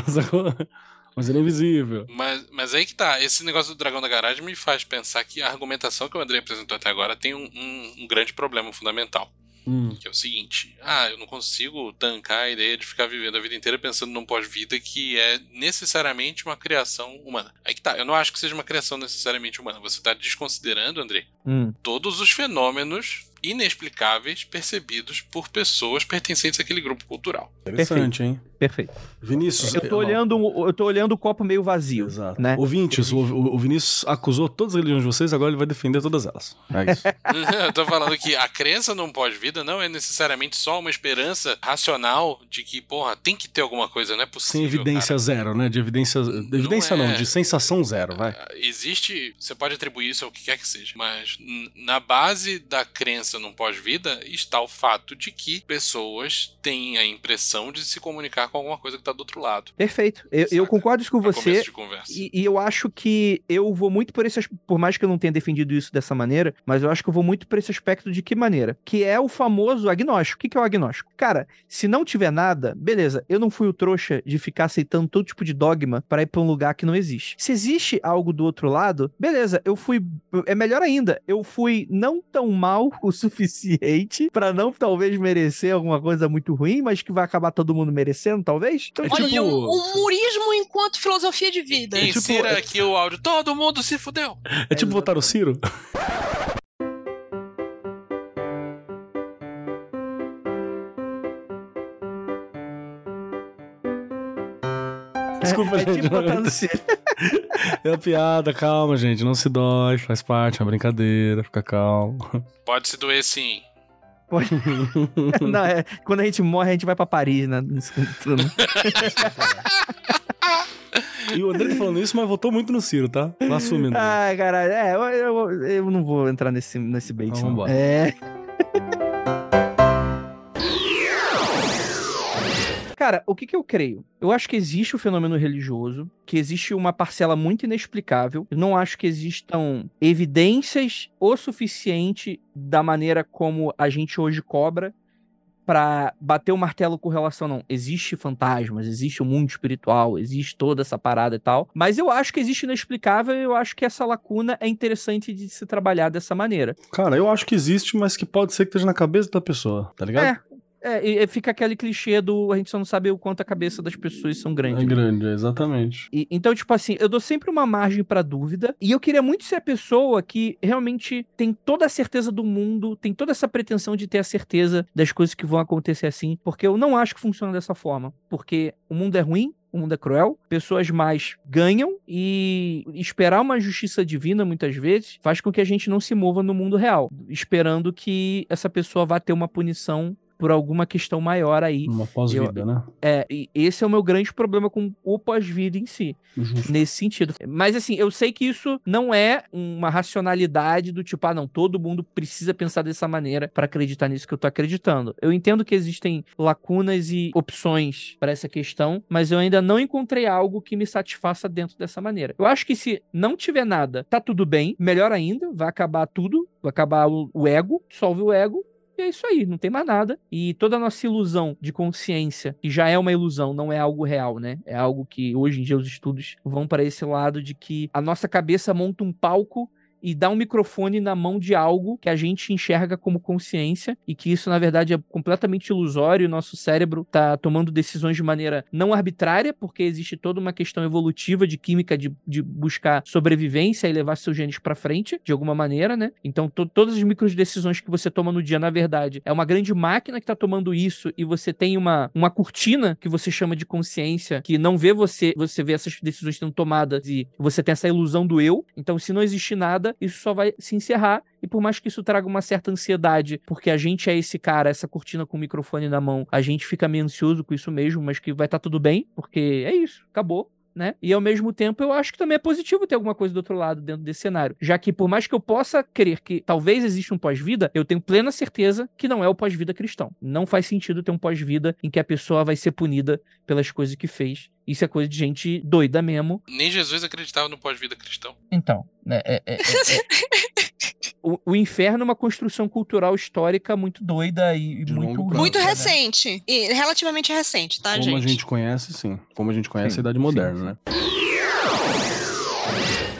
F: Mas ele é invisível.
D: Mas, mas aí que tá, esse negócio do dragão da garagem me faz pensar que a argumentação que o André apresentou até agora tem um, um- um grande problema fundamental.
F: Hum.
D: Que é o seguinte: ah, eu não consigo tancar a ideia de ficar vivendo a vida inteira pensando num pós-vida que é necessariamente uma criação humana. Aí que tá, eu não acho que seja uma criação necessariamente humana. Você tá desconsiderando, André,
C: Hum.
D: todos os fenômenos inexplicáveis percebidos por pessoas pertencentes àquele grupo cultural.
F: Interessante, hein?
C: Perfeito.
F: Vinícius.
C: Eu tô
F: ó,
C: olhando, eu tô olhando o copo meio vazio,
F: Exato.
C: né?
F: Ouvintes, o, o- o Vinícius acusou todas as religiões de vocês, agora ele vai defender todas elas. É isso.
D: eu tô falando que a crença num pós-vida não é necessariamente só uma esperança racional de que, porra, tem que ter alguma coisa, não é possível.
F: Sem evidência
D: cara.
F: zero, né? De evidência. De evidência não,
D: é.
F: de sensação zero, vai.
D: Existe, você pode atribuir isso ao que quer que seja, mas na base da crença num pós-vida está o fato de que pessoas têm a impressão de se comunicar com alguma coisa que tá do outro lado.
C: Perfeito. Eu, eu concordo com
D: no
C: você.
D: começo de conversa.
C: E, e eu acho que eu vou muito por esse por mais que eu não tenha defendido isso dessa maneira, mas eu acho que eu vou muito por esse aspecto de que maneira? Que é o famoso agnóstico. O que, que é o agnóstico? Cara, se não tiver nada, beleza, eu não fui o trouxa de ficar aceitando todo tipo de dogma para ir pra um lugar que não existe. Se existe algo do outro lado, beleza, eu fui. É melhor ainda, eu fui não tão mal o suficiente para não talvez merecer alguma coisa muito ruim, mas que vai acabar todo mundo merecendo, talvez. Então,
F: É
E: Olha,
F: tipo-
E: um humorismo enquanto filosofia de vida.
F: tipo-
D: Insira aqui o áudio. Todo mundo se fudeu.
F: É tipo votar o Ciro? Desculpa,
C: é
F: gente.
C: tipo no C.
F: É uma piada, calma, gente. Não se dói, faz parte, é uma brincadeira, fica calmo.
D: Pode se doer sim.
C: Não, é, quando a gente morre, a gente vai pra Paris, né?
F: E o André tá falando isso, mas votou muito no Ciro, tá? Não assume, André.
C: Ai, caralho. É, eu, eu, eu não vou entrar nesse, nesse bait.
F: Então
C: não. É. Cara, o que que eu creio? Eu acho que existe o fenômeno religioso, que existe uma parcela muito inexplicável. Eu não acho que existam evidências o suficiente da maneira como a gente hoje cobra pra bater o martelo com relação, não. Existe fantasmas, existe o mundo espiritual, existe toda essa parada e tal. Mas eu acho que existe inexplicável e eu acho que essa lacuna é interessante de se trabalhar dessa maneira.
F: Cara, eu acho que existe, mas que pode ser que esteja na cabeça da pessoa, tá ligado?
C: É, é, e, e fica aquele clichê do a gente só não sabe o quanto a cabeça das pessoas são grandes.
F: É
C: né?
F: grande, exatamente.
C: E- então, tipo assim, eu dou sempre uma margem pra dúvida. E eu queria muito ser a pessoa que realmente tem toda a certeza do mundo, tem toda essa pretensão de ter a certeza das coisas que vão acontecer assim. Porque eu não acho que funciona dessa forma. Porque o mundo é ruim. O mundo é cruel, pessoas mais ganham e esperar uma justiça divina muitas vezes faz com que a gente não se mova no mundo real, esperando que essa pessoa vá ter uma punição por alguma questão maior aí.
F: Uma pós-vida, né?
C: É, e esse é o meu grande problema com o pós-vida em si,
F: Justo.
C: nesse sentido. Mas assim, eu sei que isso não é uma racionalidade do tipo, ah, não, todo mundo precisa pensar dessa maneira para acreditar nisso que eu tô acreditando. Eu entendo que existem lacunas e opções para essa questão, mas eu ainda não encontrei algo que me satisfaça dentro dessa maneira. Eu acho que se não tiver nada, tá tudo bem, melhor ainda, vai acabar tudo, vai acabar o, o ego, solve o ego, e é isso aí, não tem mais nada. E toda a nossa ilusão de consciência, que já é uma ilusão, não é algo real, né? É algo que hoje em dia os estudos vão para esse lado de que a nossa cabeça monta um palco e dá um microfone na mão de algo que a gente enxerga como consciência e que isso na verdade é completamente ilusório, o nosso cérebro tá tomando decisões de maneira não arbitrária, porque existe toda uma questão evolutiva de química de, de buscar sobrevivência e levar seus genes para frente de alguma maneira, né? Então to- todas as micro decisões que você toma no dia, na verdade, é uma grande máquina que tá tomando isso e você tem uma, uma cortina que você chama de consciência que não vê você, você vê essas decisões sendo tomadas e você tem essa ilusão do eu. Então se não existir nada, isso só vai se encerrar e por mais que isso traga uma certa ansiedade, porque a gente é esse cara, essa cortina com o microfone na mão, a gente fica meio ansioso com isso mesmo, mas que vai estar tudo bem, porque é isso, acabou. Né? E ao mesmo tempo, eu acho que também é positivo ter alguma coisa do outro lado dentro desse cenário. Já que, por mais que eu possa crer que talvez exista um pós-vida, eu tenho plena certeza que não é o pós-vida cristão. Não faz sentido ter um pós-vida em que a pessoa vai ser punida pelas coisas que fez. Isso é coisa de gente doida mesmo.
D: Nem Jesus acreditava no pós-vida cristão.
C: Então, né? é- é- é- é- o, o inferno é uma construção cultural histórica muito doida e, e muito.
F: prazo.
E: Muito
C: né?
E: recente. E relativamente recente, tá,
F: Como
E: gente?
F: a gente conhece, sim. Como a gente conhece
C: Sim,
F: a Idade
C: sim,
F: Moderna,
C: sim.
F: né?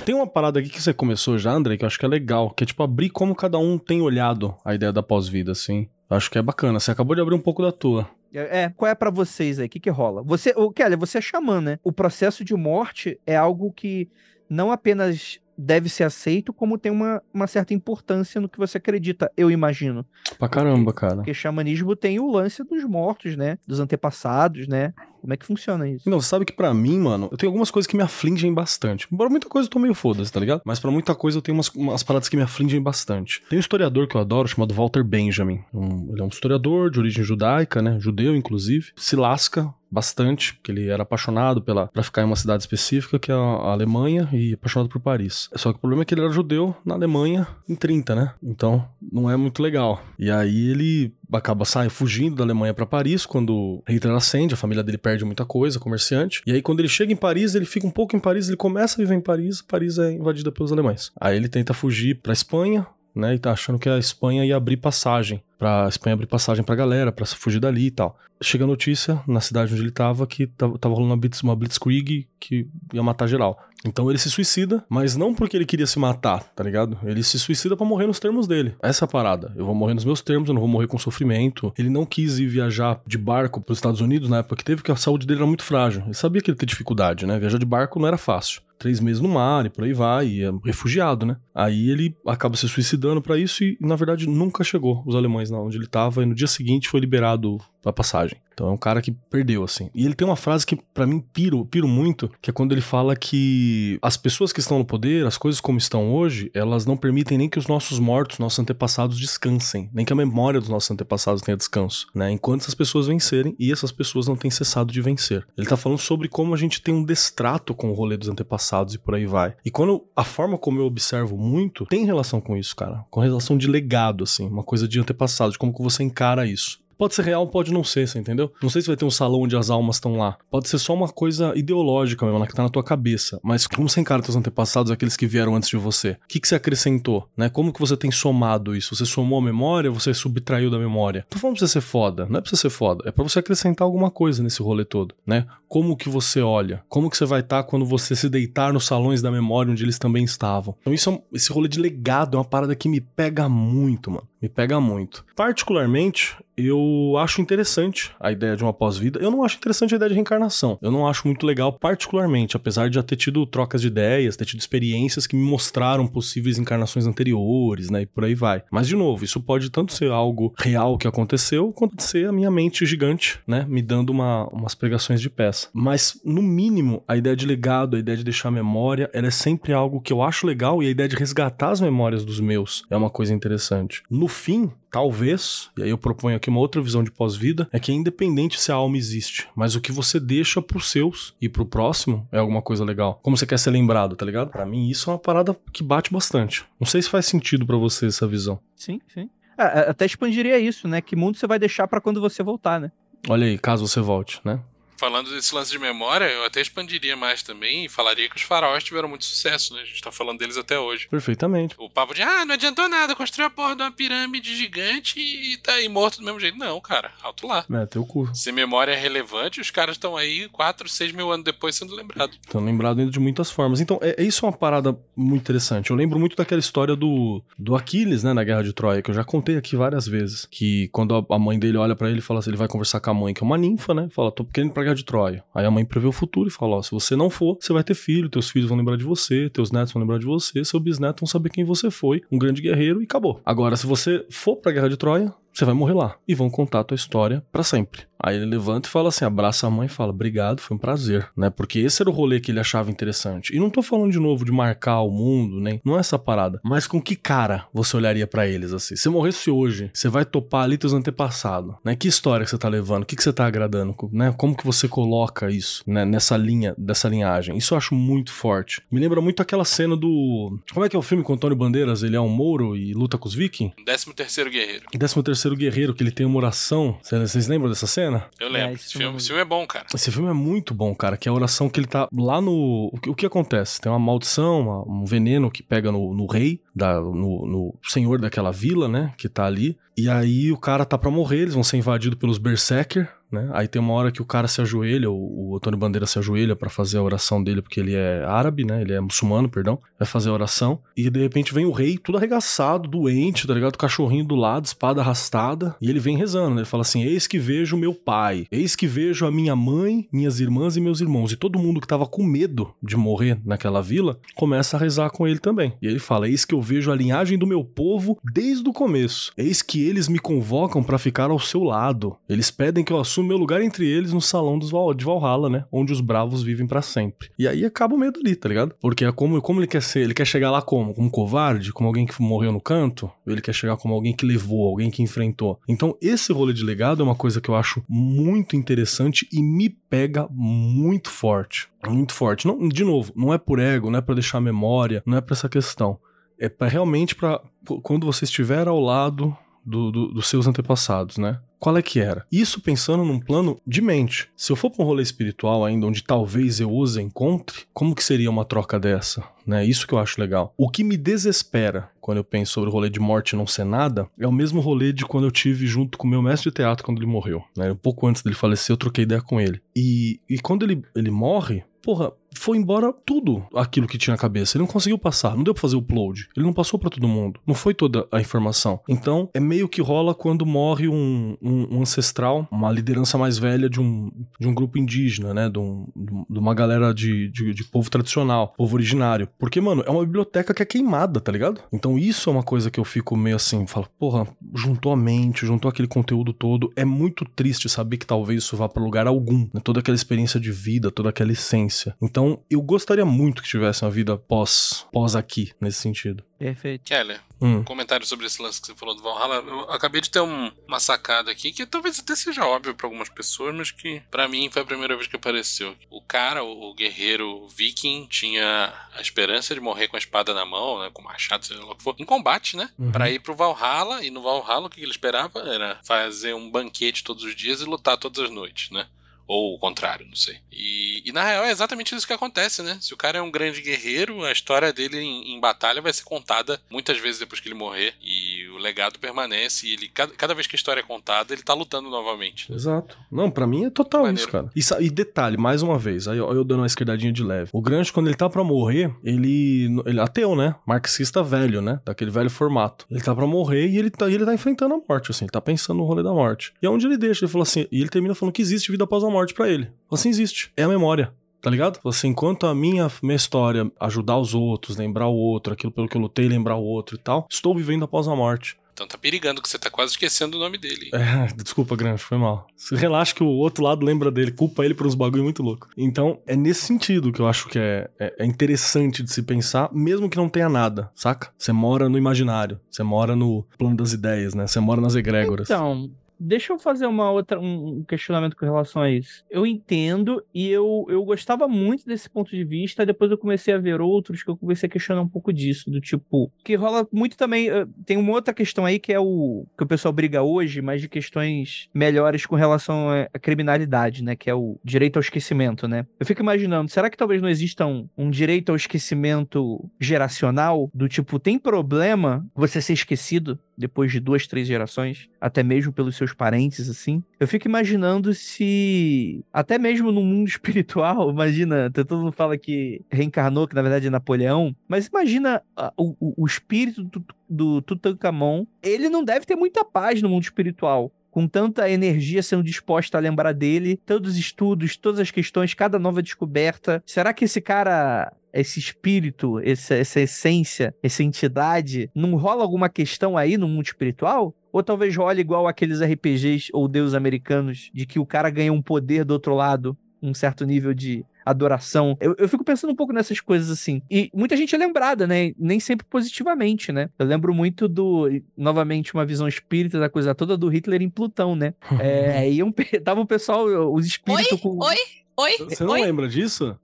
F: Tem uma parada aqui que você começou já, André, que eu acho que é legal, que é tipo abrir como cada um tem olhado a ideia da pós-vida, assim. Acho que é bacana. Você acabou de abrir um pouco da tua.
C: É, é, qual é pra vocês aí? O que que rola? Você, o Kelly, você é xamã, né? O processo de morte é algo que não apenas deve ser aceito, como tem uma, uma certa importância no que você acredita, eu imagino.
F: Pra caramba, cara.
C: Porque xamanismo tem o lance dos mortos, né? Dos antepassados, né? Como é que funciona isso?
F: Não, você sabe que pra mim, mano, eu tenho algumas coisas que me afligem bastante. Embora muita coisa eu tô meio foda-se, tá ligado? Mas pra muita coisa eu tenho umas, umas paradas que me afligem bastante. Tem um historiador que eu adoro chamado Walter Benjamin. Um- ele é um historiador de origem judaica, né? Judeu, inclusive. Se lasca bastante, porque ele era apaixonado pela para ficar em uma cidade específica, que é a Alemanha, e apaixonado por Paris. Só que o problema é que ele era judeu na Alemanha em 30, né? Então, não é muito legal. E aí ele acaba saindo fugindo da Alemanha pra Paris quando Hitler acende, a família dele perde muita coisa, comerciante. E aí quando ele chega em Paris, ele fica um pouco em Paris, ele começa a viver em Paris, Paris é invadida pelos alemães. Aí ele tenta fugir pra Espanha, né, e tá achando que a Espanha ia abrir passagem, pra Espanha abrir passagem pra galera, pra fugir dali e tal. Chega a notícia na cidade onde ele tava que tava, rolando uma, blitz, uma blitzkrieg que ia matar geral. Então ele se suicida, mas não porque ele queria se matar, tá ligado? Ele se suicida pra morrer nos termos dele. Essa é parada. Eu vou morrer nos meus termos, eu não vou morrer com sofrimento. Ele não quis ir viajar de barco pros Estados Unidos na época que teve, porque a saúde dele era muito frágil. Ele sabia que ele ia ter dificuldade, né? Viajar de barco não era fácil três meses no mar e por aí vai, e é refugiado, né? Aí ele acaba se suicidando pra isso e, na verdade, nunca chegou os alemães lá onde ele tava, e no dia seguinte foi liberado a passagem. Então é um cara que perdeu, assim. E ele tem uma frase que, pra mim, piro, piro muito, que é quando ele fala que as pessoas que estão no poder, as coisas como estão hoje, elas não permitem nem que os nossos mortos, nossos antepassados descansem, nem que a memória dos nossos antepassados tenha descanso, né? Enquanto essas pessoas vencerem, e essas pessoas não têm cessado de vencer. Ele tá falando sobre como a gente tem um destrato com o rolê dos antepassados e por aí vai. E quando a forma como eu observo muito tem relação com isso, cara, com relação de legado, assim, uma coisa de antepassado, de como que você encara isso. Pode ser real, pode não ser, você entendeu? Não sei se vai ter um salão onde as almas estão lá. Pode ser só uma coisa ideológica mesmo, que tá na tua cabeça. Mas como você encara teus antepassados, aqueles que vieram antes de você? O que, que você acrescentou, né? Como que você tem somado isso? Você somou a memória, você subtraiu da memória? Tô falando pra você ser foda, não é pra você ser foda, é pra você acrescentar alguma coisa nesse rolê todo, né? Como que você olha? Como que você vai estar tá quando você se deitar nos salões da memória onde eles também estavam? Então isso é um, esse rolê de legado é uma parada que me pega muito, mano. Me pega muito. Particularmente, eu acho interessante a ideia de uma pós-vida. Eu não acho interessante a ideia de reencarnação. Eu não acho muito legal, particularmente, apesar de já ter tido trocas de ideias, ter tido experiências que me mostraram possíveis encarnações anteriores, né? E por aí vai. Mas, de novo, isso pode tanto ser algo real que aconteceu, quanto ser a minha mente gigante, né? Me dando uma, umas pregações de peça. Mas, no mínimo, a ideia de legado, a ideia de deixar memória, ela é sempre algo que eu acho legal e a ideia de resgatar as memórias dos meus é uma coisa interessante. No fim, talvez, e aí eu proponho aqui uma outra visão de pós-vida, é que é independente se a alma existe, mas o que você deixa pros seus e pro próximo é alguma coisa legal. Como você quer ser lembrado, tá ligado? Para mim isso é uma parada que bate bastante. Não sei se faz sentido para você essa visão.
C: Sim, sim. É, até expandiria isso, né? Que mundo você vai deixar para quando você voltar, né?
F: Olha aí, caso você volte, né?
D: Falando desse lance de memória, eu até expandiria mais também e falaria que os faraós tiveram muito sucesso, né? A gente tá falando deles até hoje.
F: Perfeitamente.
D: O papo de, ah, não adiantou nada, construir a porra de uma pirâmide gigante e tá aí morto do mesmo jeito. Não, cara, alto lá.
F: É, teu cu.
D: Se memória é relevante, os caras estão aí 4, 6 mil anos depois sendo lembrados.
F: Estão lembrados de muitas formas. Então, é, isso é uma parada muito interessante. Eu lembro muito daquela história do, do Aquiles, né, na Guerra de Troia, que eu já contei aqui várias vezes. Que quando a, mãe dele olha para ele e fala assim, ele vai conversar com a mãe, que é uma ninfa, né? Fala, tô querendo ir pra Guerra de Troia. Aí a mãe prevê o futuro e fala: ó, se você não for, você vai ter filho, teus filhos vão lembrar de você, teus netos vão lembrar de você, seu bisneto vão saber quem você foi, um grande guerreiro e acabou. Agora, se você for pra Guerra de Troia, você vai morrer lá. E vão contar a tua história para sempre. Aí ele levanta e fala assim, abraça a mãe e fala, obrigado, foi um prazer, né? Porque esse era o rolê que ele achava interessante. E não tô falando de novo de marcar o mundo, nem, não é essa parada. Mas com que cara você olharia para eles assim? Se morresse hoje, você vai topar ali teus antepassados, né? Que história que você tá levando? O que, que você tá agradando, né? Como que você coloca isso, né? Nessa linha, dessa linhagem. Isso eu acho muito forte. Me lembra muito aquela cena do... Como é que é o filme com o Antônio Bandeiras? Ele é um mouro e luta com os vikings?
D: Décimo terceiro guerreiro.
F: Décimo terceiro guerreiro, que ele tem uma oração. Vocês lembram dessa cena?
D: Eu lembro. É, esse, filme, esse filme é bom, cara.
F: Esse filme é muito bom, cara. Que é a oração que ele tá lá no. O que, o que acontece? Tem uma maldição, uma, um veneno que pega no, no rei, da, no, no senhor daquela vila, né? Que tá ali. E aí o cara tá pra morrer, eles vão ser invadidos pelos Berserker né? Aí tem uma hora que o cara se ajoelha, o, o Antônio Bandeira se ajoelha para fazer a oração dele, porque ele é árabe, né? Ele é muçulmano, perdão. Vai fazer a oração. E de repente vem o rei, tudo arregaçado, doente, tá ligado? Cachorrinho do lado, espada arrastada. E ele vem rezando, né? Ele fala assim: Eis que vejo meu pai, eis que vejo a minha mãe, minhas irmãs e meus irmãos. E todo mundo que tava com medo de morrer naquela vila começa a rezar com ele também. E ele fala: Eis que eu vejo a linhagem do meu povo desde o começo. Eis que eles me convocam para ficar ao seu lado. Eles pedem que eu assuma meu lugar entre eles no salão dos Val de Valhalla, né? Onde os bravos vivem para sempre. E aí acaba o medo ali, tá ligado? Porque é como, como ele quer ser, ele quer chegar lá como? Como covarde? Como alguém que morreu no canto? Ele quer chegar como alguém que levou, alguém que enfrentou? Então, esse rolê de legado é uma coisa que eu acho muito interessante e me pega muito forte. Muito forte. Não, de novo, não é por ego, não é para deixar memória, não é para essa questão. É para realmente para quando você estiver ao lado do, do, dos seus antepassados, né? Qual é que era? Isso pensando num plano de mente. Se eu for para um rolê espiritual ainda, onde talvez eu os encontre, como que seria uma troca dessa? Né? Isso que eu acho legal. O que me desespera quando eu penso sobre o rolê de morte não ser nada é o mesmo rolê de quando eu tive junto com o meu mestre de teatro quando ele morreu. Né? Um pouco antes dele falecer, eu troquei ideia com ele. E, e quando ele, ele morre, porra, foi embora tudo aquilo que tinha na cabeça. Ele não conseguiu passar, não deu pra fazer o upload. Ele não passou para todo mundo. Não foi toda a informação. Então, é meio que rola quando morre um, um, um ancestral, uma liderança mais velha de um, de um grupo indígena, né? De, um, de uma galera de, de, de, povo tradicional, povo originário. Porque, mano, é uma biblioteca que é queimada, tá ligado? Então, isso é uma coisa que eu fico meio assim, falo, porra, juntou a mente, juntou aquele conteúdo todo. É muito triste saber que talvez isso vá para lugar algum, né? Toda aquela experiência de vida, toda aquela essência vivência. Então, eu gostaria muito que tivesse uma vida pós, pós aqui, nesse sentido.
C: Perfeito.
D: Keller,
F: Hum.
D: um comentário sobre esse lance que você falou do Valhalla. Eu acabei de ter um- uma sacada aqui que talvez até seja óbvio pra algumas pessoas, mas que pra mim foi a primeira vez que apareceu. O cara, o, o guerreiro viking, tinha a esperança de morrer com a espada na mão, né, com o machado, seja lá o que for, em combate, né?
F: Uhum.
D: Pra ir pro Valhalla, e no Valhalla o que ele esperava era fazer um banquete todos os dias e lutar todas as noites, né? Ou o contrário, não sei. E, e na real é exatamente isso que acontece, né? Se o cara é um grande guerreiro, a história dele em, em batalha vai ser contada muitas vezes depois que ele morrer. E o legado permanece. E ele, cada, cada vez que a história é contada, ele tá lutando novamente.
F: Exato. Não, pra mim é total
D: Maneiro.
F: isso, cara. E, e detalhe, mais uma vez, aí eu, eu dando uma esquerdadinha de leve. O Grande, quando ele tá pra morrer, ele. Ele é ateu, né? Marxista velho, né? Daquele velho formato. Ele tá pra morrer e ele tá, ele tá enfrentando a morte, assim. Ele tá pensando no rolê da morte. E é onde ele deixa. Ele falou assim. E ele termina falando que existe vida após a morte pra ele. Fala assim: existe. É a memória. Tá ligado? Assim, enquanto a minha, minha história ajudar os outros, lembrar o outro, aquilo pelo que eu lutei, lembrar o outro e tal, estou vivendo após a morte.
D: Então tá perigando que você tá quase esquecendo o nome dele.
F: É, desculpa, Grande, foi mal. Relaxa que o outro lado lembra dele, culpa ele por uns bagulho muito louco. Então, é nesse sentido que eu acho que é, é, é interessante de se pensar, mesmo que não tenha nada, saca? Você mora no imaginário, você mora no plano das ideias, né? Você mora nas egrégoras.
C: Então, deixa eu fazer uma outra, um questionamento com relação a isso. Eu entendo e eu, eu gostava muito desse ponto de vista, depois eu comecei a ver outros que eu comecei a questionar um pouco disso, do tipo, que rola muito também, eh, tem uma outra questão aí que é o que o pessoal briga hoje, mas de questões melhores com relação à à criminalidade, né, que é o direito ao esquecimento, né? Eu fico imaginando, será que talvez não exista um, um direito ao esquecimento geracional, do tipo, tem problema você ser esquecido depois de duas, três gerações, até mesmo pelos seus parentes, assim. Eu fico imaginando se, até mesmo no mundo espiritual, imagina, todo mundo fala que reencarnou, que na verdade é Napoleão, mas imagina o, o- o espírito do, do Tutankhamon, ele não deve ter muita paz no mundo espiritual. Com tanta energia sendo disposta a lembrar dele, todos os estudos, todas as questões, cada nova descoberta. Será que esse cara esse espírito, essa, essa essência, essa entidade, não rola alguma questão aí no mundo espiritual? Ou talvez role igual aqueles RPGs ou deuses americanos, de que o cara ganha um poder do outro lado, um certo nível de adoração. Eu, eu fico pensando um pouco nessas coisas assim. E muita gente é lembrada, né? Nem sempre positivamente, né? Eu lembro muito do, novamente, uma visão espírita da coisa toda do Hitler em Plutão, né? É, iam, pe- tava o pessoal, os espíritos com.
E: Oi? Oi?
F: Você não
E: Oi?
F: lembra disso?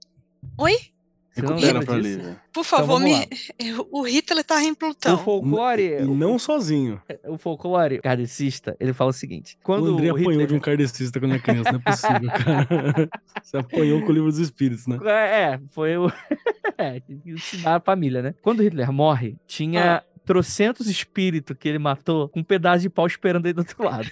E: Oi?
C: Você não lembra
F: pra? Lívia.
E: Por favor,
C: vamos
E: me... o Hitler tá em
C: O
E: Plutão.
C: folclore,
F: E não sozinho.
C: o folclore kardecista, ele fala o seguinte:
F: o
C: quando
F: André
C: o
F: apanhou
C: Hitler...
F: de um kardecista quando era criança, não é possível, cara. Você apanhou com o livro dos espíritos, né?
C: É, foi o. é, a família, né? Quando Hitler morre, tinha trocentos espíritos que ele matou com um pedaço de pau esperando aí do outro lado.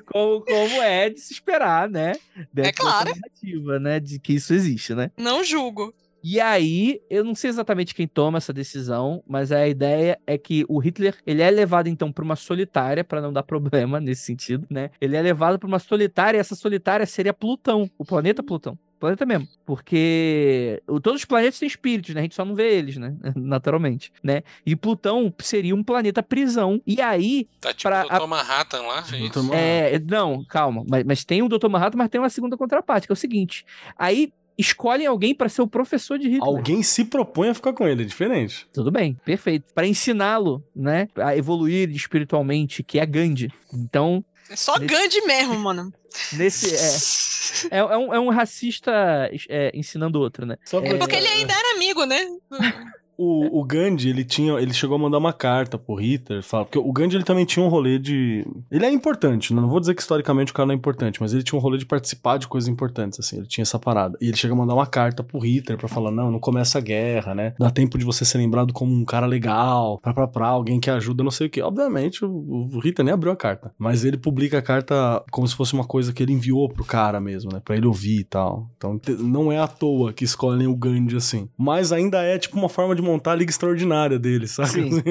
C: Como, como é de se esperar, né? Dessa
E: claro.
C: narrativa, né? De que isso existe, né?
E: Não julgo.
C: E aí, eu não sei exatamente quem toma essa decisão, mas a ideia é que o Hitler, ele é levado então para uma solitária, para não dar problema nesse sentido, né? Ele é levado para uma solitária, e essa solitária seria Plutão, o planeta Plutão. Planeta mesmo. Porque todos os planetas têm espíritos, né? A gente só não vê eles, né? Naturalmente, né? E Plutão seria um planeta prisão. E aí,
D: Tá tipo
C: Pra-
D: o Dr. Manhattan lá. É
F: Dr.
D: isso?
F: Ma-
C: é, não, calma. Mas, mas tem o Dr. Manhattan, mas tem uma segunda contraparte, que é o seguinte. Aí escolhem alguém para ser o professor de Hitler.
F: Alguém se propõe a ficar com ele, é diferente.
C: Tudo bem, perfeito. Para ensiná-lo, né, a evoluir espiritualmente, que é Gandhi. Então,
E: É só
C: Nesse-
E: Gandhi mesmo, mano.
C: nesse é, é, é um, é um racista é, ensinando outro, né?
F: Só pra-
E: Porque ele ainda era amigo, né?
F: O, o Gandhi, ele tinha, ele chegou a mandar uma carta pro Hitler, fala, porque o Gandhi ele também tinha um rolê de, ele é importante, não vou dizer que historicamente o cara não é importante, mas ele tinha um rolê de participar de coisas importantes, assim, ele tinha essa parada. E ele chega a mandar uma carta pro Hitler pra falar, não, não começa a guerra, né? Dá tempo de você ser lembrado como um cara legal, pra pra pra, alguém que ajuda, não sei o que. Obviamente, o, o Hitler nem abriu a carta, mas ele publica a carta como se fosse uma coisa que ele enviou pro cara mesmo, né? Pra ele ouvir e tal. Então, não é à toa que escolhem o Gandhi assim. Mas ainda é tipo uma forma de montar a Liga Extraordinária dele, sabe?
C: Sim.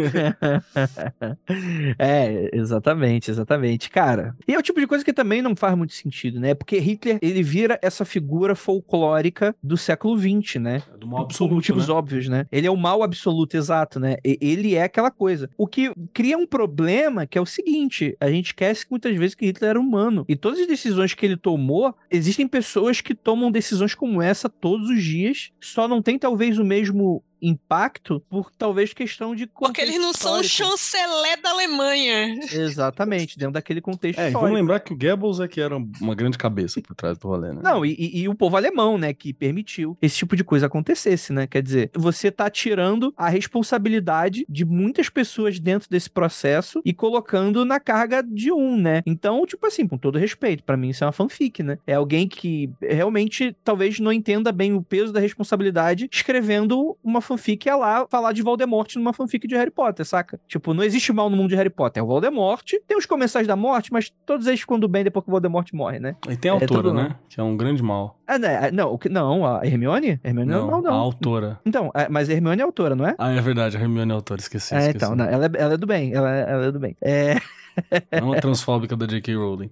C: é, exatamente, exatamente. Cara, e é o tipo de coisa que também não faz muito sentido, né? Porque Hitler, ele vira essa figura folclórica do século XX, né?
F: Do mal
C: Por
F: absoluto,
C: motivos
F: né?
C: óbvios, né? Ele é o mal absoluto, exato, né? Ele é aquela coisa. O que cria um problema que é o seguinte: a gente esquece que muitas vezes que Hitler era humano. E todas as decisões que ele tomou, existem pessoas que tomam decisões como essa todos os dias, só não tem talvez o mesmo impacto por talvez questão de
E: Porque eles não são o
C: histórico.
E: chanceler da Alemanha.
C: Exatamente, dentro daquele contexto
F: É, e
C: histórico.
F: vamos lembrar que o Goebbels é que era uma grande cabeça por trás do rolê, né?
C: Não, e, e- e o povo alemão, né, que permitiu esse tipo de coisa acontecesse, né? Quer dizer, você tá tirando a responsabilidade de muitas pessoas dentro desse processo e colocando na carga de um, né? Então, tipo assim, com todo respeito, pra mim isso é uma fanfic, né? É alguém que realmente talvez não entenda bem o peso da responsabilidade escrevendo uma fanfic é lá falar de Voldemort numa fanfic de Harry Potter, saca? Tipo, não existe mal no mundo de Harry Potter, é o Voldemort, tem os comensais da morte, mas todos eles ficam do bem depois que o Voldemort morre, né?
F: E tem a
C: É,
F: autora,
C: tudo
F: né? Que é um grande mal.
C: Ah, né, não, o que- não, a Hermione? Hermione não, não.
F: a autora.
C: Então, é, mas a Hermione é autora, não é?
F: Ah, é verdade, a Hermione é autora, esqueci.
C: é,
F: esqueci.
C: então, não, ela, é, ela é do bem, ela, é- ela é do bem. É,
F: Não a transfóbica da J.K. Rowling.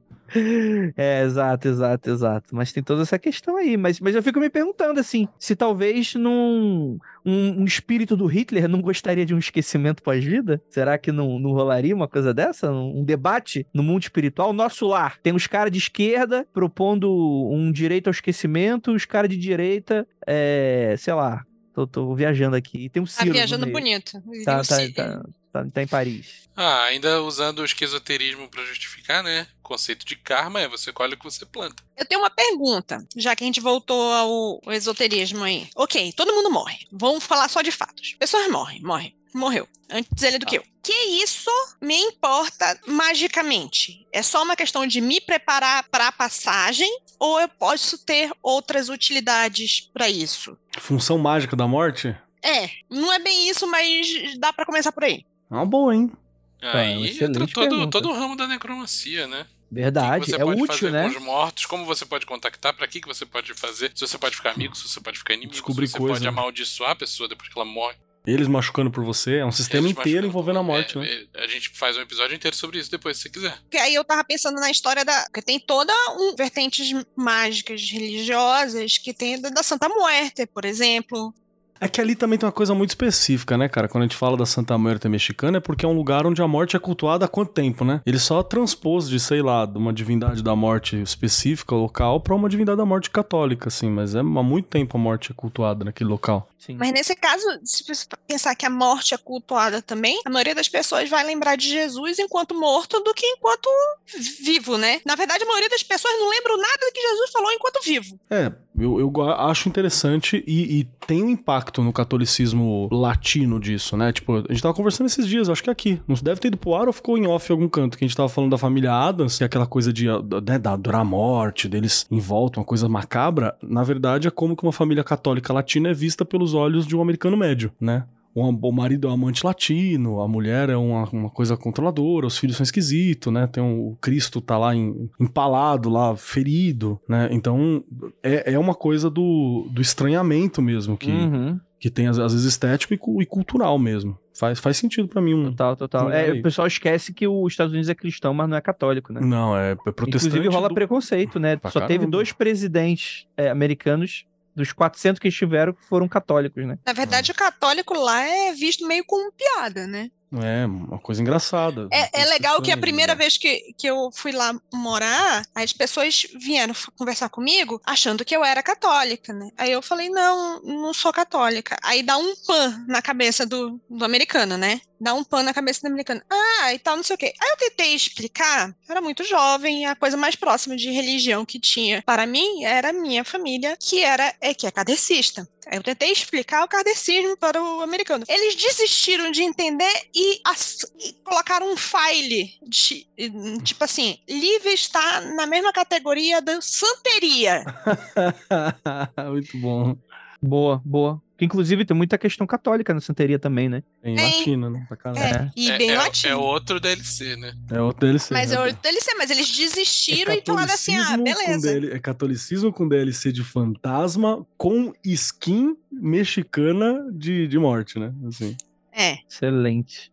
C: é, exato, exato, exato. Mas tem toda essa questão aí. Mas, mas eu fico me perguntando, assim, se talvez num, um, um espírito do Hitler não gostaria de um esquecimento pós-vida? Será que não, não rolaria uma coisa dessa? Um, um debate no mundo espiritual? Nosso lar tem os caras de esquerda propondo um direito ao esquecimento, os caras de direita, é, sei lá, tô, tô viajando aqui. E tem um
E: Tá
C: Ciro no
E: viajando bonito.
C: Tá, tá, tá, tá, tá em Paris.
D: Ah, ainda usando o esquizoterismo pra justificar, né? O conceito de karma é você colhe o que você planta.
E: Eu tenho uma pergunta, já que a gente voltou ao, ao esoterismo aí. Ok, todo mundo morre. Vamos falar só de fatos. Pessoas morrem, morrem. Morreu. Antes ele do que eu. Que isso me importa magicamente? É só uma questão de me preparar para a passagem ou eu posso ter outras utilidades para isso?
F: Função mágica da morte?
E: É, não é bem isso, mas dá para começar por aí.
F: É uma boa, hein?
C: é uma
D: Aí entra todo,
C: pergunta.
D: todo o ramo da necromancia, né? O que que
C: Verdade,
D: você
C: é
D: pode
C: útil,
D: fazer
C: né?
D: com os mortos, como você pode contactar, pra que que você pode fazer, se você pode ficar amigo, se você pode ficar inimigo,
F: Descobrir
D: se você
F: coisa,
D: pode
F: né?
D: amaldiçoar a pessoa depois que ela morre.
F: Eles machucando por você, é um sistema
D: Eles
F: inteiro envolvendo a morte,
D: É,
F: né?
D: é, A gente faz um episódio inteiro sobre isso depois, se você quiser.
E: Porque aí eu tava pensando na história da. Porque tem toda um vertentes mágicas religiosas que tem da da Santa Muerte, por exemplo.
F: É que ali também tem uma coisa muito específica, né, cara? Quando a gente fala da Santa Muerte mexicana, é porque é um lugar onde a morte é cultuada há quanto tempo, né? Ele só transpôs de, sei lá, de uma divindade da morte específica, local, pra uma divindade da morte católica, assim. Mas é há muito tempo a morte é cultuada naquele local.
C: Sim.
E: Mas nesse caso, se você pensar que a morte é cultuada também, a maioria das pessoas vai lembrar de Jesus enquanto morto do que enquanto vivo, né? Na verdade, a maioria das pessoas não lembram nada do que Jesus falou enquanto vivo.
F: É, eu, eu acho interessante e, e tem um impacto no catolicismo latino disso, né? Tipo, a gente tava conversando esses dias, acho que aqui. Não deve ter ido pro ar ou ficou em off em algum canto, que a gente tava falando da família Adams, e aquela coisa de né, da adorar a morte, deles em volta, uma coisa macabra. Na verdade, é como que uma família católica latina é vista pelos olhos de um americano médio, né? O, marido é um amante latino, a mulher é uma, uma coisa controladora, os filhos são esquisitos, né? Tem um, o Cristo tá lá em- empalado, lá ferido, né? Então é, é uma coisa do, do estranhamento mesmo, que,
C: Uhum,
F: que tem às, vezes estético e, e cultural mesmo. Faz, faz sentido pra mim. Um,
C: total, total.
F: Não,
C: É, o pessoal esquece que os Estados Unidos é cristão, mas não é católico, né?
F: não, é, é protestante.
C: Inclusive rola
F: do-
C: preconceito, né?
F: Pra
C: Só teve
F: caramba.
C: dois presidentes é, americanos dos 400 que estiveram que foram católicos, né?
E: Na verdade, o católico lá é visto meio como piada, né?
F: É, uma coisa engraçada.
E: É, é legal que a primeira
F: né?
E: vez que, que eu fui lá morar, as pessoas vieram conversar comigo achando que eu era católica, né? Aí eu falei, não, não sou católica. Aí dá um pan na cabeça do, do americano, né? Dá um pan na cabeça do americano. Ah, e tal, não sei o quê. Aí eu tentei explicar, eu era muito jovem, a coisa mais próxima de religião que tinha para mim era a minha família, que era é que é kardecista. Aí eu tentei explicar o kardecismo para o americano. Eles desistiram de entender e, e colocaram um file, de- tipo assim, Lívia está na mesma categoria da santeria.
F: Muito bom.
C: Boa, boa. Que inclusive tem muita questão católica na santeria também, né?
F: Em
E: Tem.
F: latina, né? Pra caralho.
E: É, e
D: É,
E: bem
D: é-
E: latino.
D: é outro DLC, né?
F: É outro DLC.
E: Mas
F: né?
E: é outro DLC, mas eles desistiram e falaram assim: ah, beleza.
F: DL é catolicismo com DLC de fantasma com skin mexicana de, de morte, né? Assim.
E: É.
C: Excelente.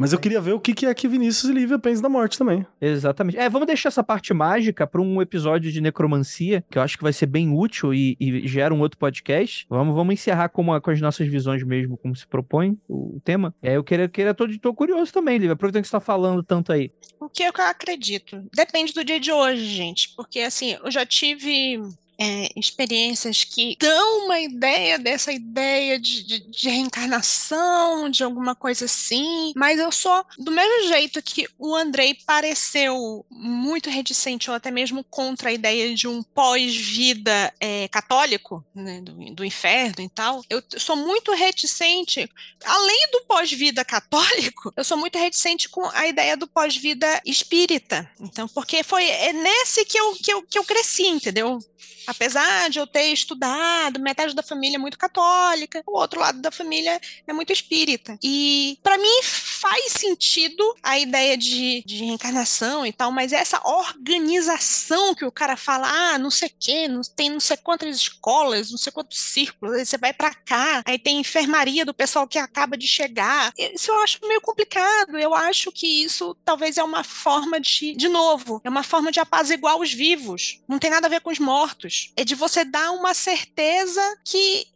F: Mas eu queria ver o que, que é que Vinícius e Lívia pensam da morte também.
C: Exatamente. É, vamos deixar essa parte mágica para um episódio de necromancia, que eu acho que vai ser bem útil e, e gera um outro podcast. Vamos, vamos encerrar com, a- com as nossas visões mesmo, como se propõe o, o tema. E aí eu queria, queria tô, tô curioso também, Lívia, aproveitando que você tá falando tanto aí.
E: O que eu acredito? Depende do dia de hoje, gente. Porque, assim, eu já tive é, experiências que dão uma ideia dessa ideia de, de, de reencarnação, de alguma coisa assim. Mas eu sou, do mesmo jeito que o Andrei pareceu muito reticente ou até mesmo contra a ideia de um pós-vida é, católico, né, do, do inferno e tal, eu sou muito reticente além do pós-vida católico, eu sou muito reticente com a ideia do pós-vida espírita. Então, porque foi é nesse que eu, que, eu, que eu cresci, entendeu? Apesar de eu ter estudado, metade da família é muito católica, o outro lado da família é muito espírita. E para mim faz sentido a ideia de, de reencarnação e tal, mas essa organização que o cara fala, ah, não sei o não, tem não sei quantas escolas, não sei quantos círculos, aí você vai para cá, aí tem enfermaria do pessoal que acaba de chegar. Isso eu acho meio complicado. Eu acho que isso talvez é uma forma de, de novo, é uma forma de apaziguar os vivos. Não tem nada a ver com os mortos. É de você dar uma certeza que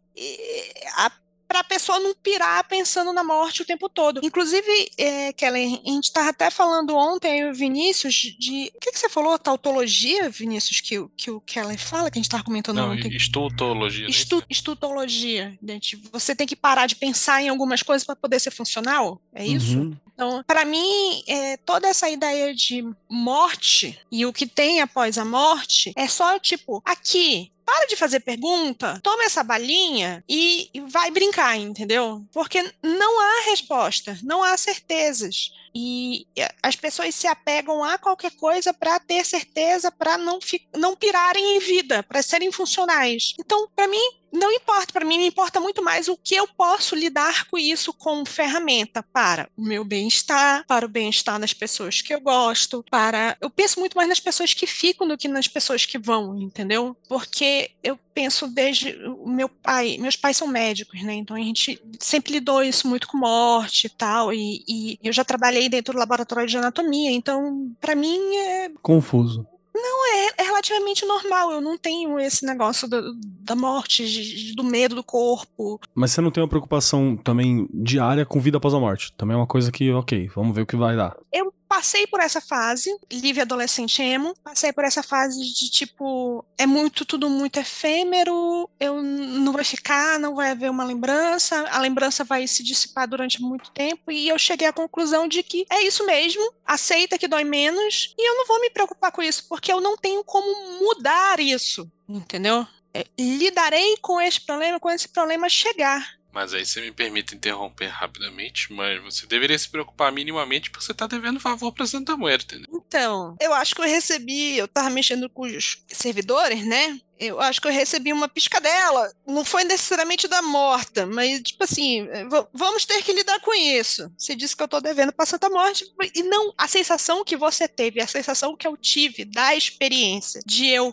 E: a para a pessoa não pirar pensando na morte o tempo todo. Inclusive, é, Kelly, a gente estava até falando ontem, e o Vinícius, de. O que, que você falou? Tautologia, Vinícius, que, o- que o Kelly fala, que a gente estava comentando
D: Não,
E: ontem?
D: estutologia. né?
E: Estu, estutologia. Gente, você tem que parar de pensar em algumas coisas para poder ser funcional. É isso?
F: Uhum.
E: Então, para mim, é, toda essa ideia de morte e o que tem após a morte é só tipo, aqui, para de fazer pergunta, toma essa balinha e vai brincar, entendeu? Porque não há resposta, não há certezas. E as pessoas se apegam a qualquer coisa para ter certeza, para não, não pirarem em vida, para serem funcionais. Então, para mim, não importa, para mim me importa muito mais o que eu posso lidar com isso como ferramenta para o meu bem-estar, para o bem-estar das pessoas que eu gosto, para eu penso muito mais nas pessoas que ficam do que nas pessoas que vão, entendeu? Porque eu penso desde o meu pai, meus pais são médicos, né? Então a gente sempre lidou isso muito com morte e tal, e, e eu já trabalhei dentro do laboratório de anatomia, então para mim é
F: Confuso.
E: É, é relativamente normal. Eu não tenho esse negócio do- da morte, de- do medo do corpo.
F: Mas você não tem uma preocupação também diária com vida após a morte. Também é uma coisa que, ok, vamos ver o que vai dar.
E: Eu passei por essa fase, livre adolescente emo, passei por essa fase de tipo, é muito, tudo muito efêmero, eu não vai ficar, não vai haver uma lembrança, a lembrança vai se dissipar durante muito tempo, e eu cheguei à conclusão de que é isso mesmo, aceita que dói menos, e eu não vou me preocupar com isso, porque eu não tenho como mudar isso, entendeu? É, lidarei com esse problema quando esse problema chegar.
D: Mas aí você me permite interromper rapidamente, mas você deveria se preocupar minimamente porque você tá devendo favor pra Santa Muerte, né?
E: Então, eu acho que eu recebi, eu tava mexendo com os servidores, né? Eu acho que eu recebi uma piscadela. Não foi necessariamente da morta, mas, tipo assim, eh, vamos ter que lidar com isso. Você disse que eu tô devendo pra Santa Morte. E não, a sensação que você teve, a sensação que eu tive da experiência de eu,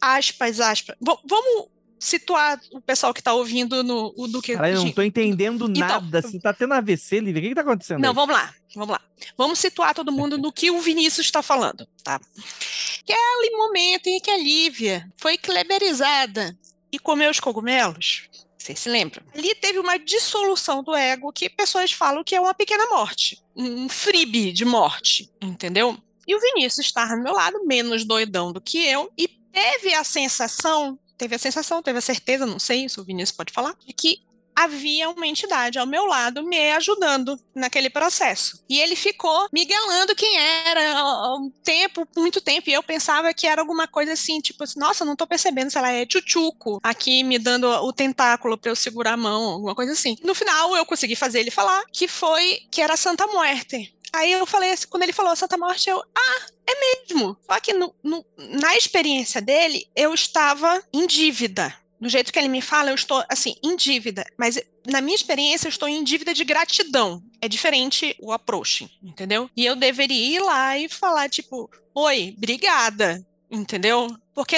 E: aspas, aspas. vamos situar o pessoal que tá ouvindo no o do que.
C: Caralho, eu não tô entendendo
E: Então,
C: nada. Você tá tendo AVC, Lívia? O que que tá acontecendo?
E: Não,
C: aí?
E: vamos lá, vamos lá. Vamos situar todo mundo no que o Vinícius está falando, tá? Aquele momento em que a Lívia foi cleberizada e comeu os cogumelos. Vocês se lembram? Ali teve uma dissolução do ego que pessoas falam que é uma pequena morte, um freebie de morte, entendeu? E o Vinícius estava do meu lado, menos doidão do que eu, e teve a sensação, teve a sensação, teve a certeza, não sei se o Vinícius pode falar, de que havia uma entidade ao meu lado me ajudando naquele processo. E ele ficou miguelando quem era um tempo, muito tempo, e eu pensava que era alguma coisa assim, tipo assim, nossa, não tô percebendo se ela é tchutchuco aqui me dando o tentáculo para eu segurar a mão, alguma coisa assim. No final eu consegui fazer ele falar que foi que era Santa Muerte. Aí eu falei assim, quando ele falou Santa Morte, eu, ah, é mesmo. Só que no- no- na experiência dele, eu estava em dívida do jeito que ele me fala, eu estou, assim, em dívida. Mas na minha experiência, eu estou em dívida de gratidão. É diferente o approach, entendeu? E eu deveria ir lá e falar, tipo, oi, obrigada, entendeu? Porque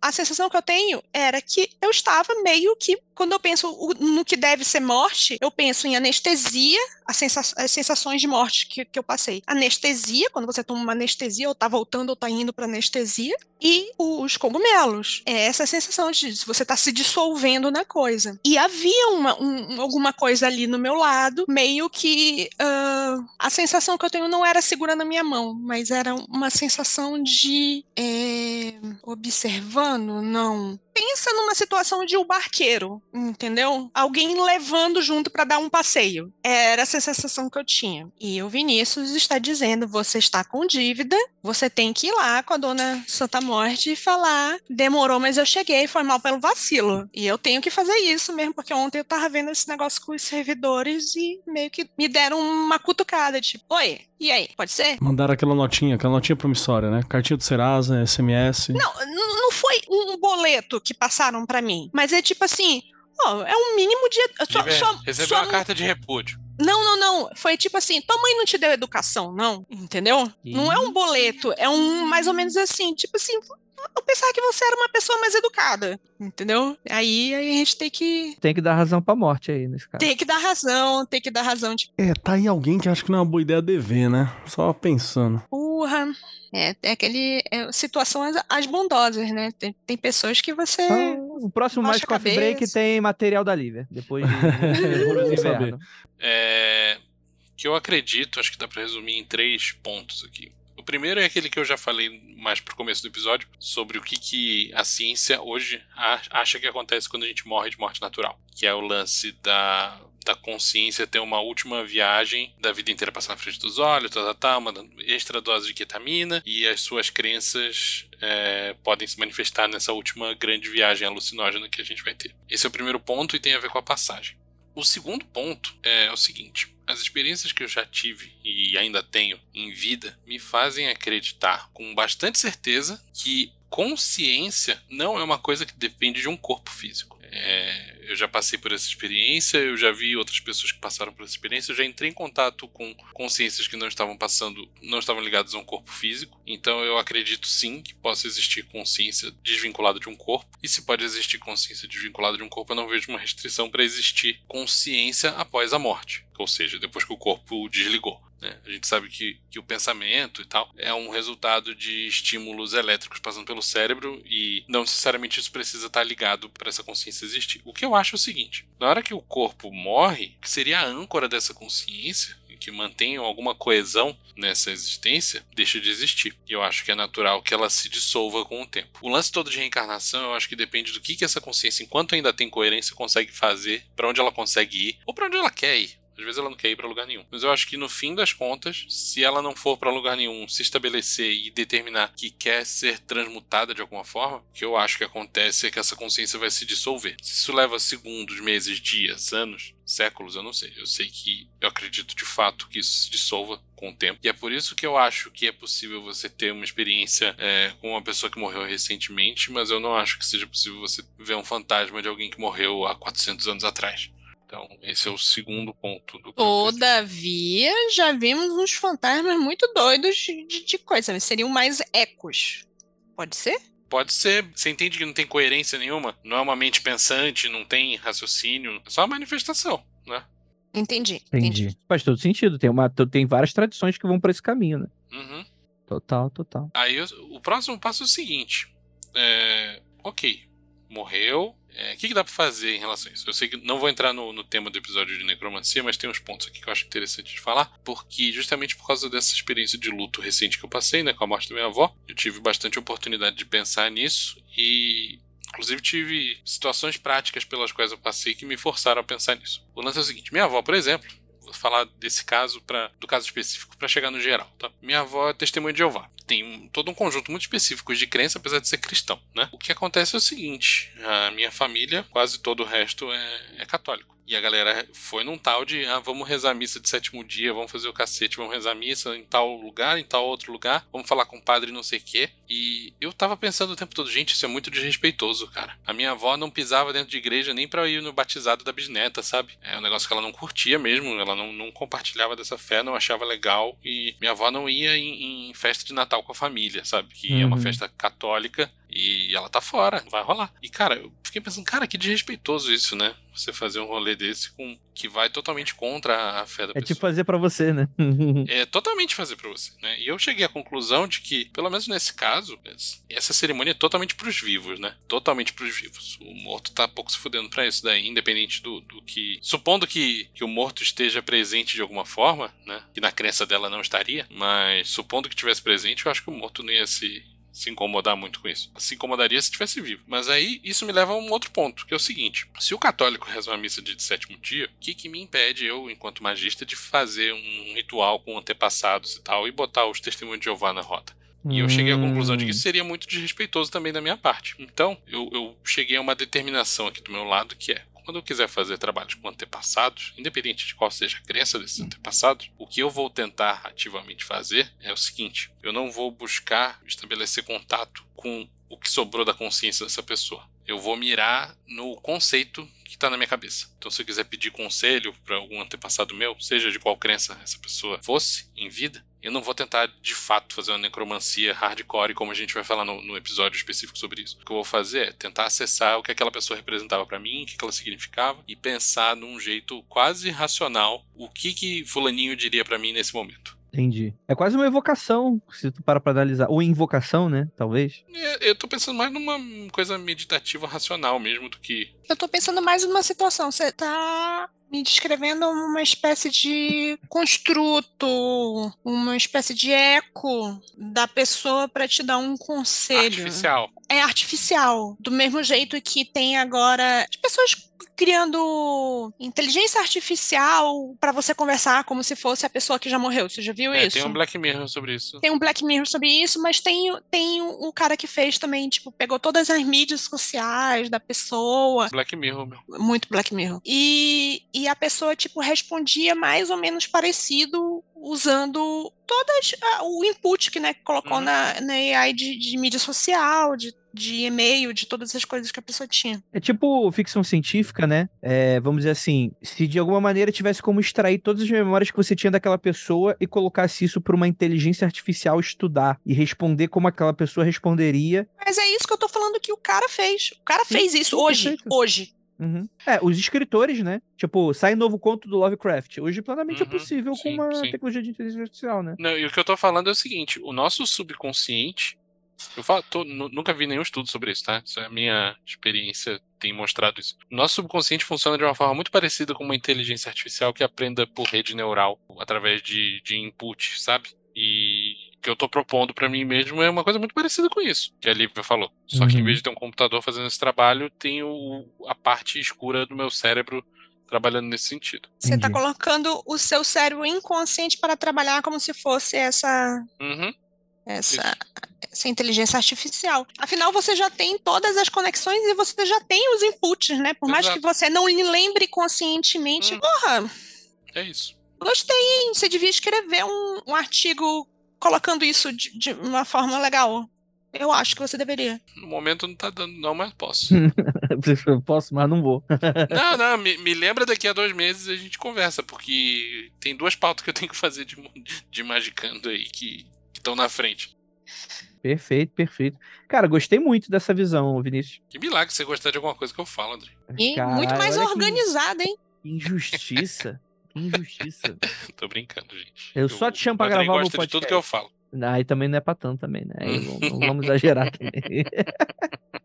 E: a sensação que eu tenho era que eu estava meio que, quando eu penso no que deve ser morte, eu penso em anestesia, as sensações de morte que, que, eu passei. Anestesia, quando você toma uma anestesia, ou tá voltando ou tá indo para anestesia, e os cogumelos. É essa sensação de você tá se dissolvendo na coisa. E havia uma, um, alguma coisa ali no meu lado, meio que uh, a sensação que eu tenho não era segura na minha mão, mas era uma sensação de. É observando, não. Pensa numa situação de um barqueiro, entendeu? Alguém levando junto para dar um passeio. Era essa sensação que eu tinha. E o Vinícius está dizendo: você está com dívida, você tem que ir lá com a dona Santa Morte e falar: demorou, mas eu cheguei, foi mal pelo vacilo. E eu tenho que fazer isso mesmo, porque ontem eu tava vendo esse negócio com os servidores e meio que me deram uma cutucada, tipo, oi, e aí, pode ser?
F: Mandaram aquela notinha, aquela notinha promissória, né? Cartinha do Serasa, SMS.
E: Não, não foi um boleto que passaram para mim, mas é tipo assim, ó, é um mínimo de.
D: Só, só, recebeu só uma carta de repúdio.
E: Não, não, não. Foi tipo assim, tua mãe não te deu educação, não? Entendeu? E... Não é um boleto, é um mais ou menos assim, tipo assim, eu pensava que você era uma pessoa mais educada, entendeu? Aí, aí a gente tem que.
C: Tem que dar razão pra morte aí nesse caso.
E: Tem que dar razão, tem que dar razão. Tipo...
F: É, tá aí alguém que acha que não é uma boa ideia dever, né? Só pensando.
E: Porra. É, é aquele. É, situação as, as bondosas, né? Tem, tem pessoas que você. Ah,
C: o próximo mais Coffee Break tem material da Lívia. Depois de.
D: de é, que eu acredito, acho que dá pra resumir em três pontos aqui. O primeiro é aquele que eu já falei mais pro começo do episódio, sobre o que, que a ciência hoje acha que acontece quando a gente morre de morte natural. Que é o lance da, da consciência ter uma última viagem da vida inteira passar na frente dos olhos, tá, tá, tá, uma extra dose de ketamina, e as suas crenças é, podem se manifestar nessa última grande viagem alucinógena que a gente vai ter. Esse é o primeiro ponto e tem a ver com a passagem. O segundo ponto é o seguinte: as experiências que eu já tive e ainda tenho em vida me fazem acreditar com bastante certeza que consciência não é uma coisa que depende de um corpo físico. É, eu já passei por essa experiência, eu já vi outras pessoas que passaram por essa experiência, eu já entrei em contato com consciências que não estavam passando, não estavam ligadas a um corpo físico. Então eu acredito sim que possa existir consciência desvinculada de um corpo. E se pode existir consciência desvinculada de um corpo, eu não vejo uma restrição para existir consciência após a morte, ou seja, depois que o corpo desligou. Né? A gente sabe que, que o pensamento e tal é um resultado de estímulos elétricos passando pelo cérebro e não necessariamente isso precisa estar ligado para essa consciência existir. O que eu acho é o seguinte: na hora que o corpo morre, que seria a âncora dessa consciência, que mantém alguma coesão nessa existência, deixa de existir. E eu acho que é natural que ela se dissolva com o tempo. O lance todo de reencarnação, eu acho que depende do que, que essa consciência, enquanto ainda tem coerência, consegue fazer, para onde ela consegue ir, ou para onde ela quer ir. Às vezes ela não quer ir para lugar nenhum. Mas eu acho que no fim das contas, se ela não for para lugar nenhum, se estabelecer e determinar que quer ser transmutada de alguma forma, o que eu acho que acontece é que essa consciência vai se dissolver. Se isso leva segundos, meses, dias, anos, séculos, eu não sei. Eu sei que eu acredito de fato que isso se dissolva com o tempo. E é por isso que eu acho que é possível você ter uma experiência é, com uma pessoa que morreu recentemente, mas eu não acho que seja possível você ver um fantasma de alguém que morreu há 400 anos atrás. Então, esse é o segundo ponto do
E: Todavia, já vimos uns fantasmas muito doidos de, de coisa. Seriam mais ecos. Pode ser?
D: Pode ser. Você entende que não tem coerência nenhuma? Não é uma mente pensante, não tem raciocínio. É só uma manifestação, né?
E: Entendi.
C: Entendi. entendi. Faz todo sentido. Tem, uma, tem várias tradições que vão por esse caminho, né?
D: Uhum.
C: Total, total.
D: Aí o próximo passo é o seguinte. É, ok, morreu, é, o que, que, dá para fazer em relação a isso? Eu sei que não vou entrar no, no, tema do episódio de necromancia, mas tem uns pontos aqui que eu acho interessante de falar, porque justamente por causa dessa experiência de luto recente que eu passei, né, com a morte da minha avó, eu tive bastante oportunidade de pensar nisso e Inclusive, tive situações práticas pelas quais eu passei que me forçaram a pensar nisso. O lance é o seguinte: minha avó, por exemplo, vou falar desse caso, pra, do caso específico, para chegar no geral. Tá? Minha avó é testemunha de Jeová tem um- todo um conjunto muito específico de crença, apesar de ser cristão, né? O que acontece é o seguinte: a minha família, quase todo o resto é, é católico. E a galera foi num tal de, ah, vamos rezar a missa de sétimo dia, vamos fazer o cacete, vamos rezar a missa em tal lugar, em tal outro lugar, vamos falar com o padre não sei o quê. E eu tava pensando o tempo todo, gente, isso é muito desrespeitoso, cara. A minha avó não pisava dentro de igreja nem pra ir no batizado da bisneta, sabe? É um negócio que ela não curtia mesmo, ela não, não compartilhava dessa fé, não achava legal. E minha avó não ia em, em festa de Natal com a família, sabe? Que é uma
C: Uhum.
D: festa católica e ela tá fora, vai rolar. E cara, eu fiquei pensando, cara, que desrespeitoso isso, né? Você fazer um rolê desse com que vai totalmente contra a fé da
C: É
D: pessoa.
C: tipo fazer pra você, né?
D: É totalmente fazer pra você, né? E eu cheguei à conclusão de que, pelo menos nesse caso, essa cerimônia é totalmente pros vivos, né? Totalmente pros vivos. O morto tá pouco se fudendo pra isso daí, independente do, do que. Supondo que, que o morto esteja presente de alguma forma, né? Que na crença dela não estaria, mas supondo que tivesse presente, eu acho que o morto não ia se. Se incomodar muito com isso. Se incomodaria se estivesse vivo. Mas aí isso me leva a um outro ponto, que é o seguinte: se o católico reza uma missa de sétimo dia, o que, que me impede, eu, enquanto magista, de fazer um ritual com antepassados e tal e botar os testemunhos de Jeová na roda? E eu cheguei à conclusão de que isso seria muito desrespeitoso também da minha parte. Então, eu, eu cheguei a uma determinação aqui do meu lado que é. Quando eu quiser fazer trabalhos com antepassados, independente de qual seja a crença desses antepassados, o que eu vou tentar ativamente fazer é o seguinte: eu não vou buscar estabelecer contato com o que sobrou da consciência dessa pessoa. Eu vou mirar no conceito que está na minha cabeça. Então, se eu quiser pedir conselho para algum antepassado meu, seja de qual crença essa pessoa fosse em vida, eu não vou tentar de fato fazer uma necromancia hardcore, como a gente vai falar no, no episódio específico sobre isso. O que eu vou fazer é tentar acessar o que aquela pessoa representava para mim, o que ela significava, e pensar num jeito quase racional o que que fulaninho diria para mim nesse momento.
C: Entendi. É quase uma evocação, se tu para pra analisar. Ou invocação, né? Talvez.
D: É, Eu tô pensando mais numa coisa meditativa racional mesmo do que
E: Eu tô pensando mais numa situação. Você tá me descrevendo uma espécie de construto, uma espécie de eco da pessoa para te dar um conselho.
D: artificial.
E: É artificial. Do mesmo jeito que tem agora as pessoas criando inteligência artificial para você conversar como se fosse a pessoa que já morreu. Você já viu
D: É,
E: isso?
D: tem um Black Mirror sobre isso.
E: Tem um Black Mirror sobre isso, mas tem, tem o, o cara que fez também, tipo, pegou todas as mídias sociais da pessoa,
D: Black Mirror, meu.
E: muito Black Mirror. E, e a pessoa, tipo, respondia mais ou menos parecido usando todas ah, o input que, né, colocou
D: Uhum.
E: na, na AI de, de mídia social, de, de e-mail, de todas as coisas que a pessoa tinha.
C: É tipo ficção científica, né? É, vamos dizer assim, se de alguma maneira tivesse como extrair todas as memórias que você tinha daquela pessoa e colocasse isso para uma inteligência artificial estudar e responder como aquela pessoa responderia.
E: Mas é isso que eu tô falando que o cara fez. O cara
C: Sim,
E: fez isso
C: sim,
E: hoje,
C: perfeito.
E: hoje.
C: Uhum. É, os escritores, né? Tipo, sai novo conto do Lovecraft. Hoje plenamente é
D: Uhum,
C: possível
D: sim,
C: com uma
D: sim.
C: tecnologia de inteligência artificial, né?
D: Não, e o que eu tô falando é o seguinte: o nosso subconsciente. Eu falo, tô- nu- nunca vi nenhum estudo sobre isso, tá? Isso é a minha experiência tem mostrado isso. Nosso subconsciente funciona de uma forma muito parecida com uma inteligência artificial que aprenda por rede neural, através de, de input, sabe? E o que eu tô propondo pra mim mesmo é uma coisa muito parecida com isso, que a Lívia falou. Só que em
C: Uhum.
D: vez de ter um computador fazendo esse trabalho, tem o, a parte escura do meu cérebro trabalhando nesse sentido.
E: Você está colocando o seu cérebro inconsciente para trabalhar como se fosse essa,
D: Uhum.
E: Essa, essa inteligência artificial. Afinal, você já tem todas as conexões e você já tem os inputs, né? Por mais
D: Exato.
E: que você não lembre conscientemente.
D: Hum.
E: Porra,
D: É isso.
E: gostei, hein? Você devia escrever um, um artigo colocando isso de, de uma forma legal. Eu acho que você deveria.
D: No momento não tá dando, não, mas posso.
C: Eu posso, mas não vou.
D: Não, não, me, me lembra daqui a dois meses a gente conversa, porque tem duas pautas que eu tenho que fazer de, de Magicando aí que estão na frente.
C: Perfeito, perfeito. Cara, gostei muito dessa visão, Vinícius.
D: Que milagre você gostar de alguma coisa que eu falo, André.
E: E muito mais
C: olha que
E: organizada, hein?
C: Injustiça. Que injustiça.
D: Tô brincando, gente.
C: Eu só te chamo pra gravar o
D: gosta
C: meu
D: de tudo
C: podcast.
D: que eu falo.
C: Aí também não é pra tanto também, né? Aí não, não vamos exagerar também.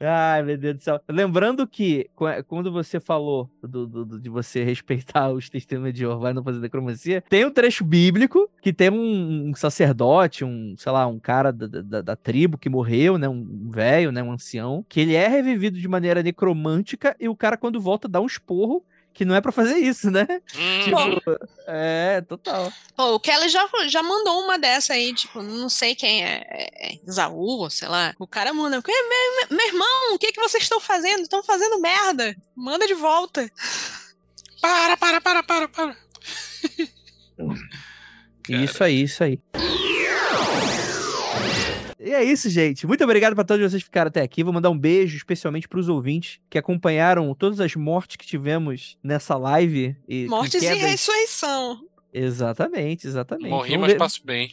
C: Ai, meu Deus do céu. Lembrando que qu- quando você falou do- do- de você respeitar os testemunhos de Jeová e não fazer necromancia, tem um trecho bíblico que tem um, um sacerdote, um, sei lá, um cara da, da- da tribo que morreu, né? Um velho, né? Um ancião, que ele é revivido de maneira necromântica e o cara, quando volta, dá um esporro que não é pra fazer isso, né?
D: Hum,
C: Tipo, é, total.
E: Pô, o Kelly já, já mandou uma dessa aí, tipo, não sei quem é, é, é Isaú, sei lá. O cara manda, "Que- meu, meu irmão, o que, que vocês estão fazendo? Estão fazendo merda. Manda de volta.
D: para, para, para, para, para.
C: Isso aí, isso aí. E é isso, gente. Muito obrigado pra todos vocês que ficaram até aqui. Vou mandar um beijo especialmente pros ouvintes que acompanharam todas as mortes que tivemos nessa live. E
E: Mortes e ressurreição.
C: Exatamente, exatamente.
D: Morri,
C: Vamos
D: mas
C: ver-
D: passo bem.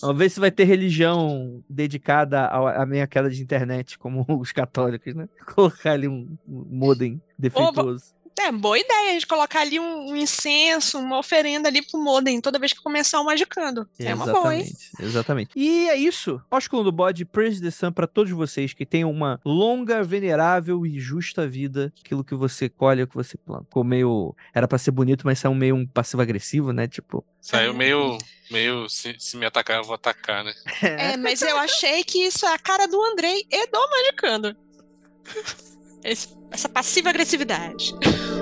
C: Vamos ver se vai ter religião dedicada à minha queda de internet, como os católicos, né? Colocar ali um, um modem defeituoso.
E: É, boa ideia a gente colocar ali um, um incenso, uma oferenda ali pro Modem toda vez que começar o Magicando. É uma boa, hein?
C: Exatamente, exatamente. E é isso. Ósculo do Bode, Praise the Sun pra todos vocês que tenham uma longa, venerável e justa vida. Aquilo que você colhe, é o que você planta. Ficou meio... Era pra ser bonito, mas saiu meio um passivo-agressivo, né? Tipo...
D: Saiu meio. meio se, se me atacar, eu vou atacar, né?
E: É, mas eu achei que isso é a cara do Andrei e do Magicando. Essa passiva agressividade.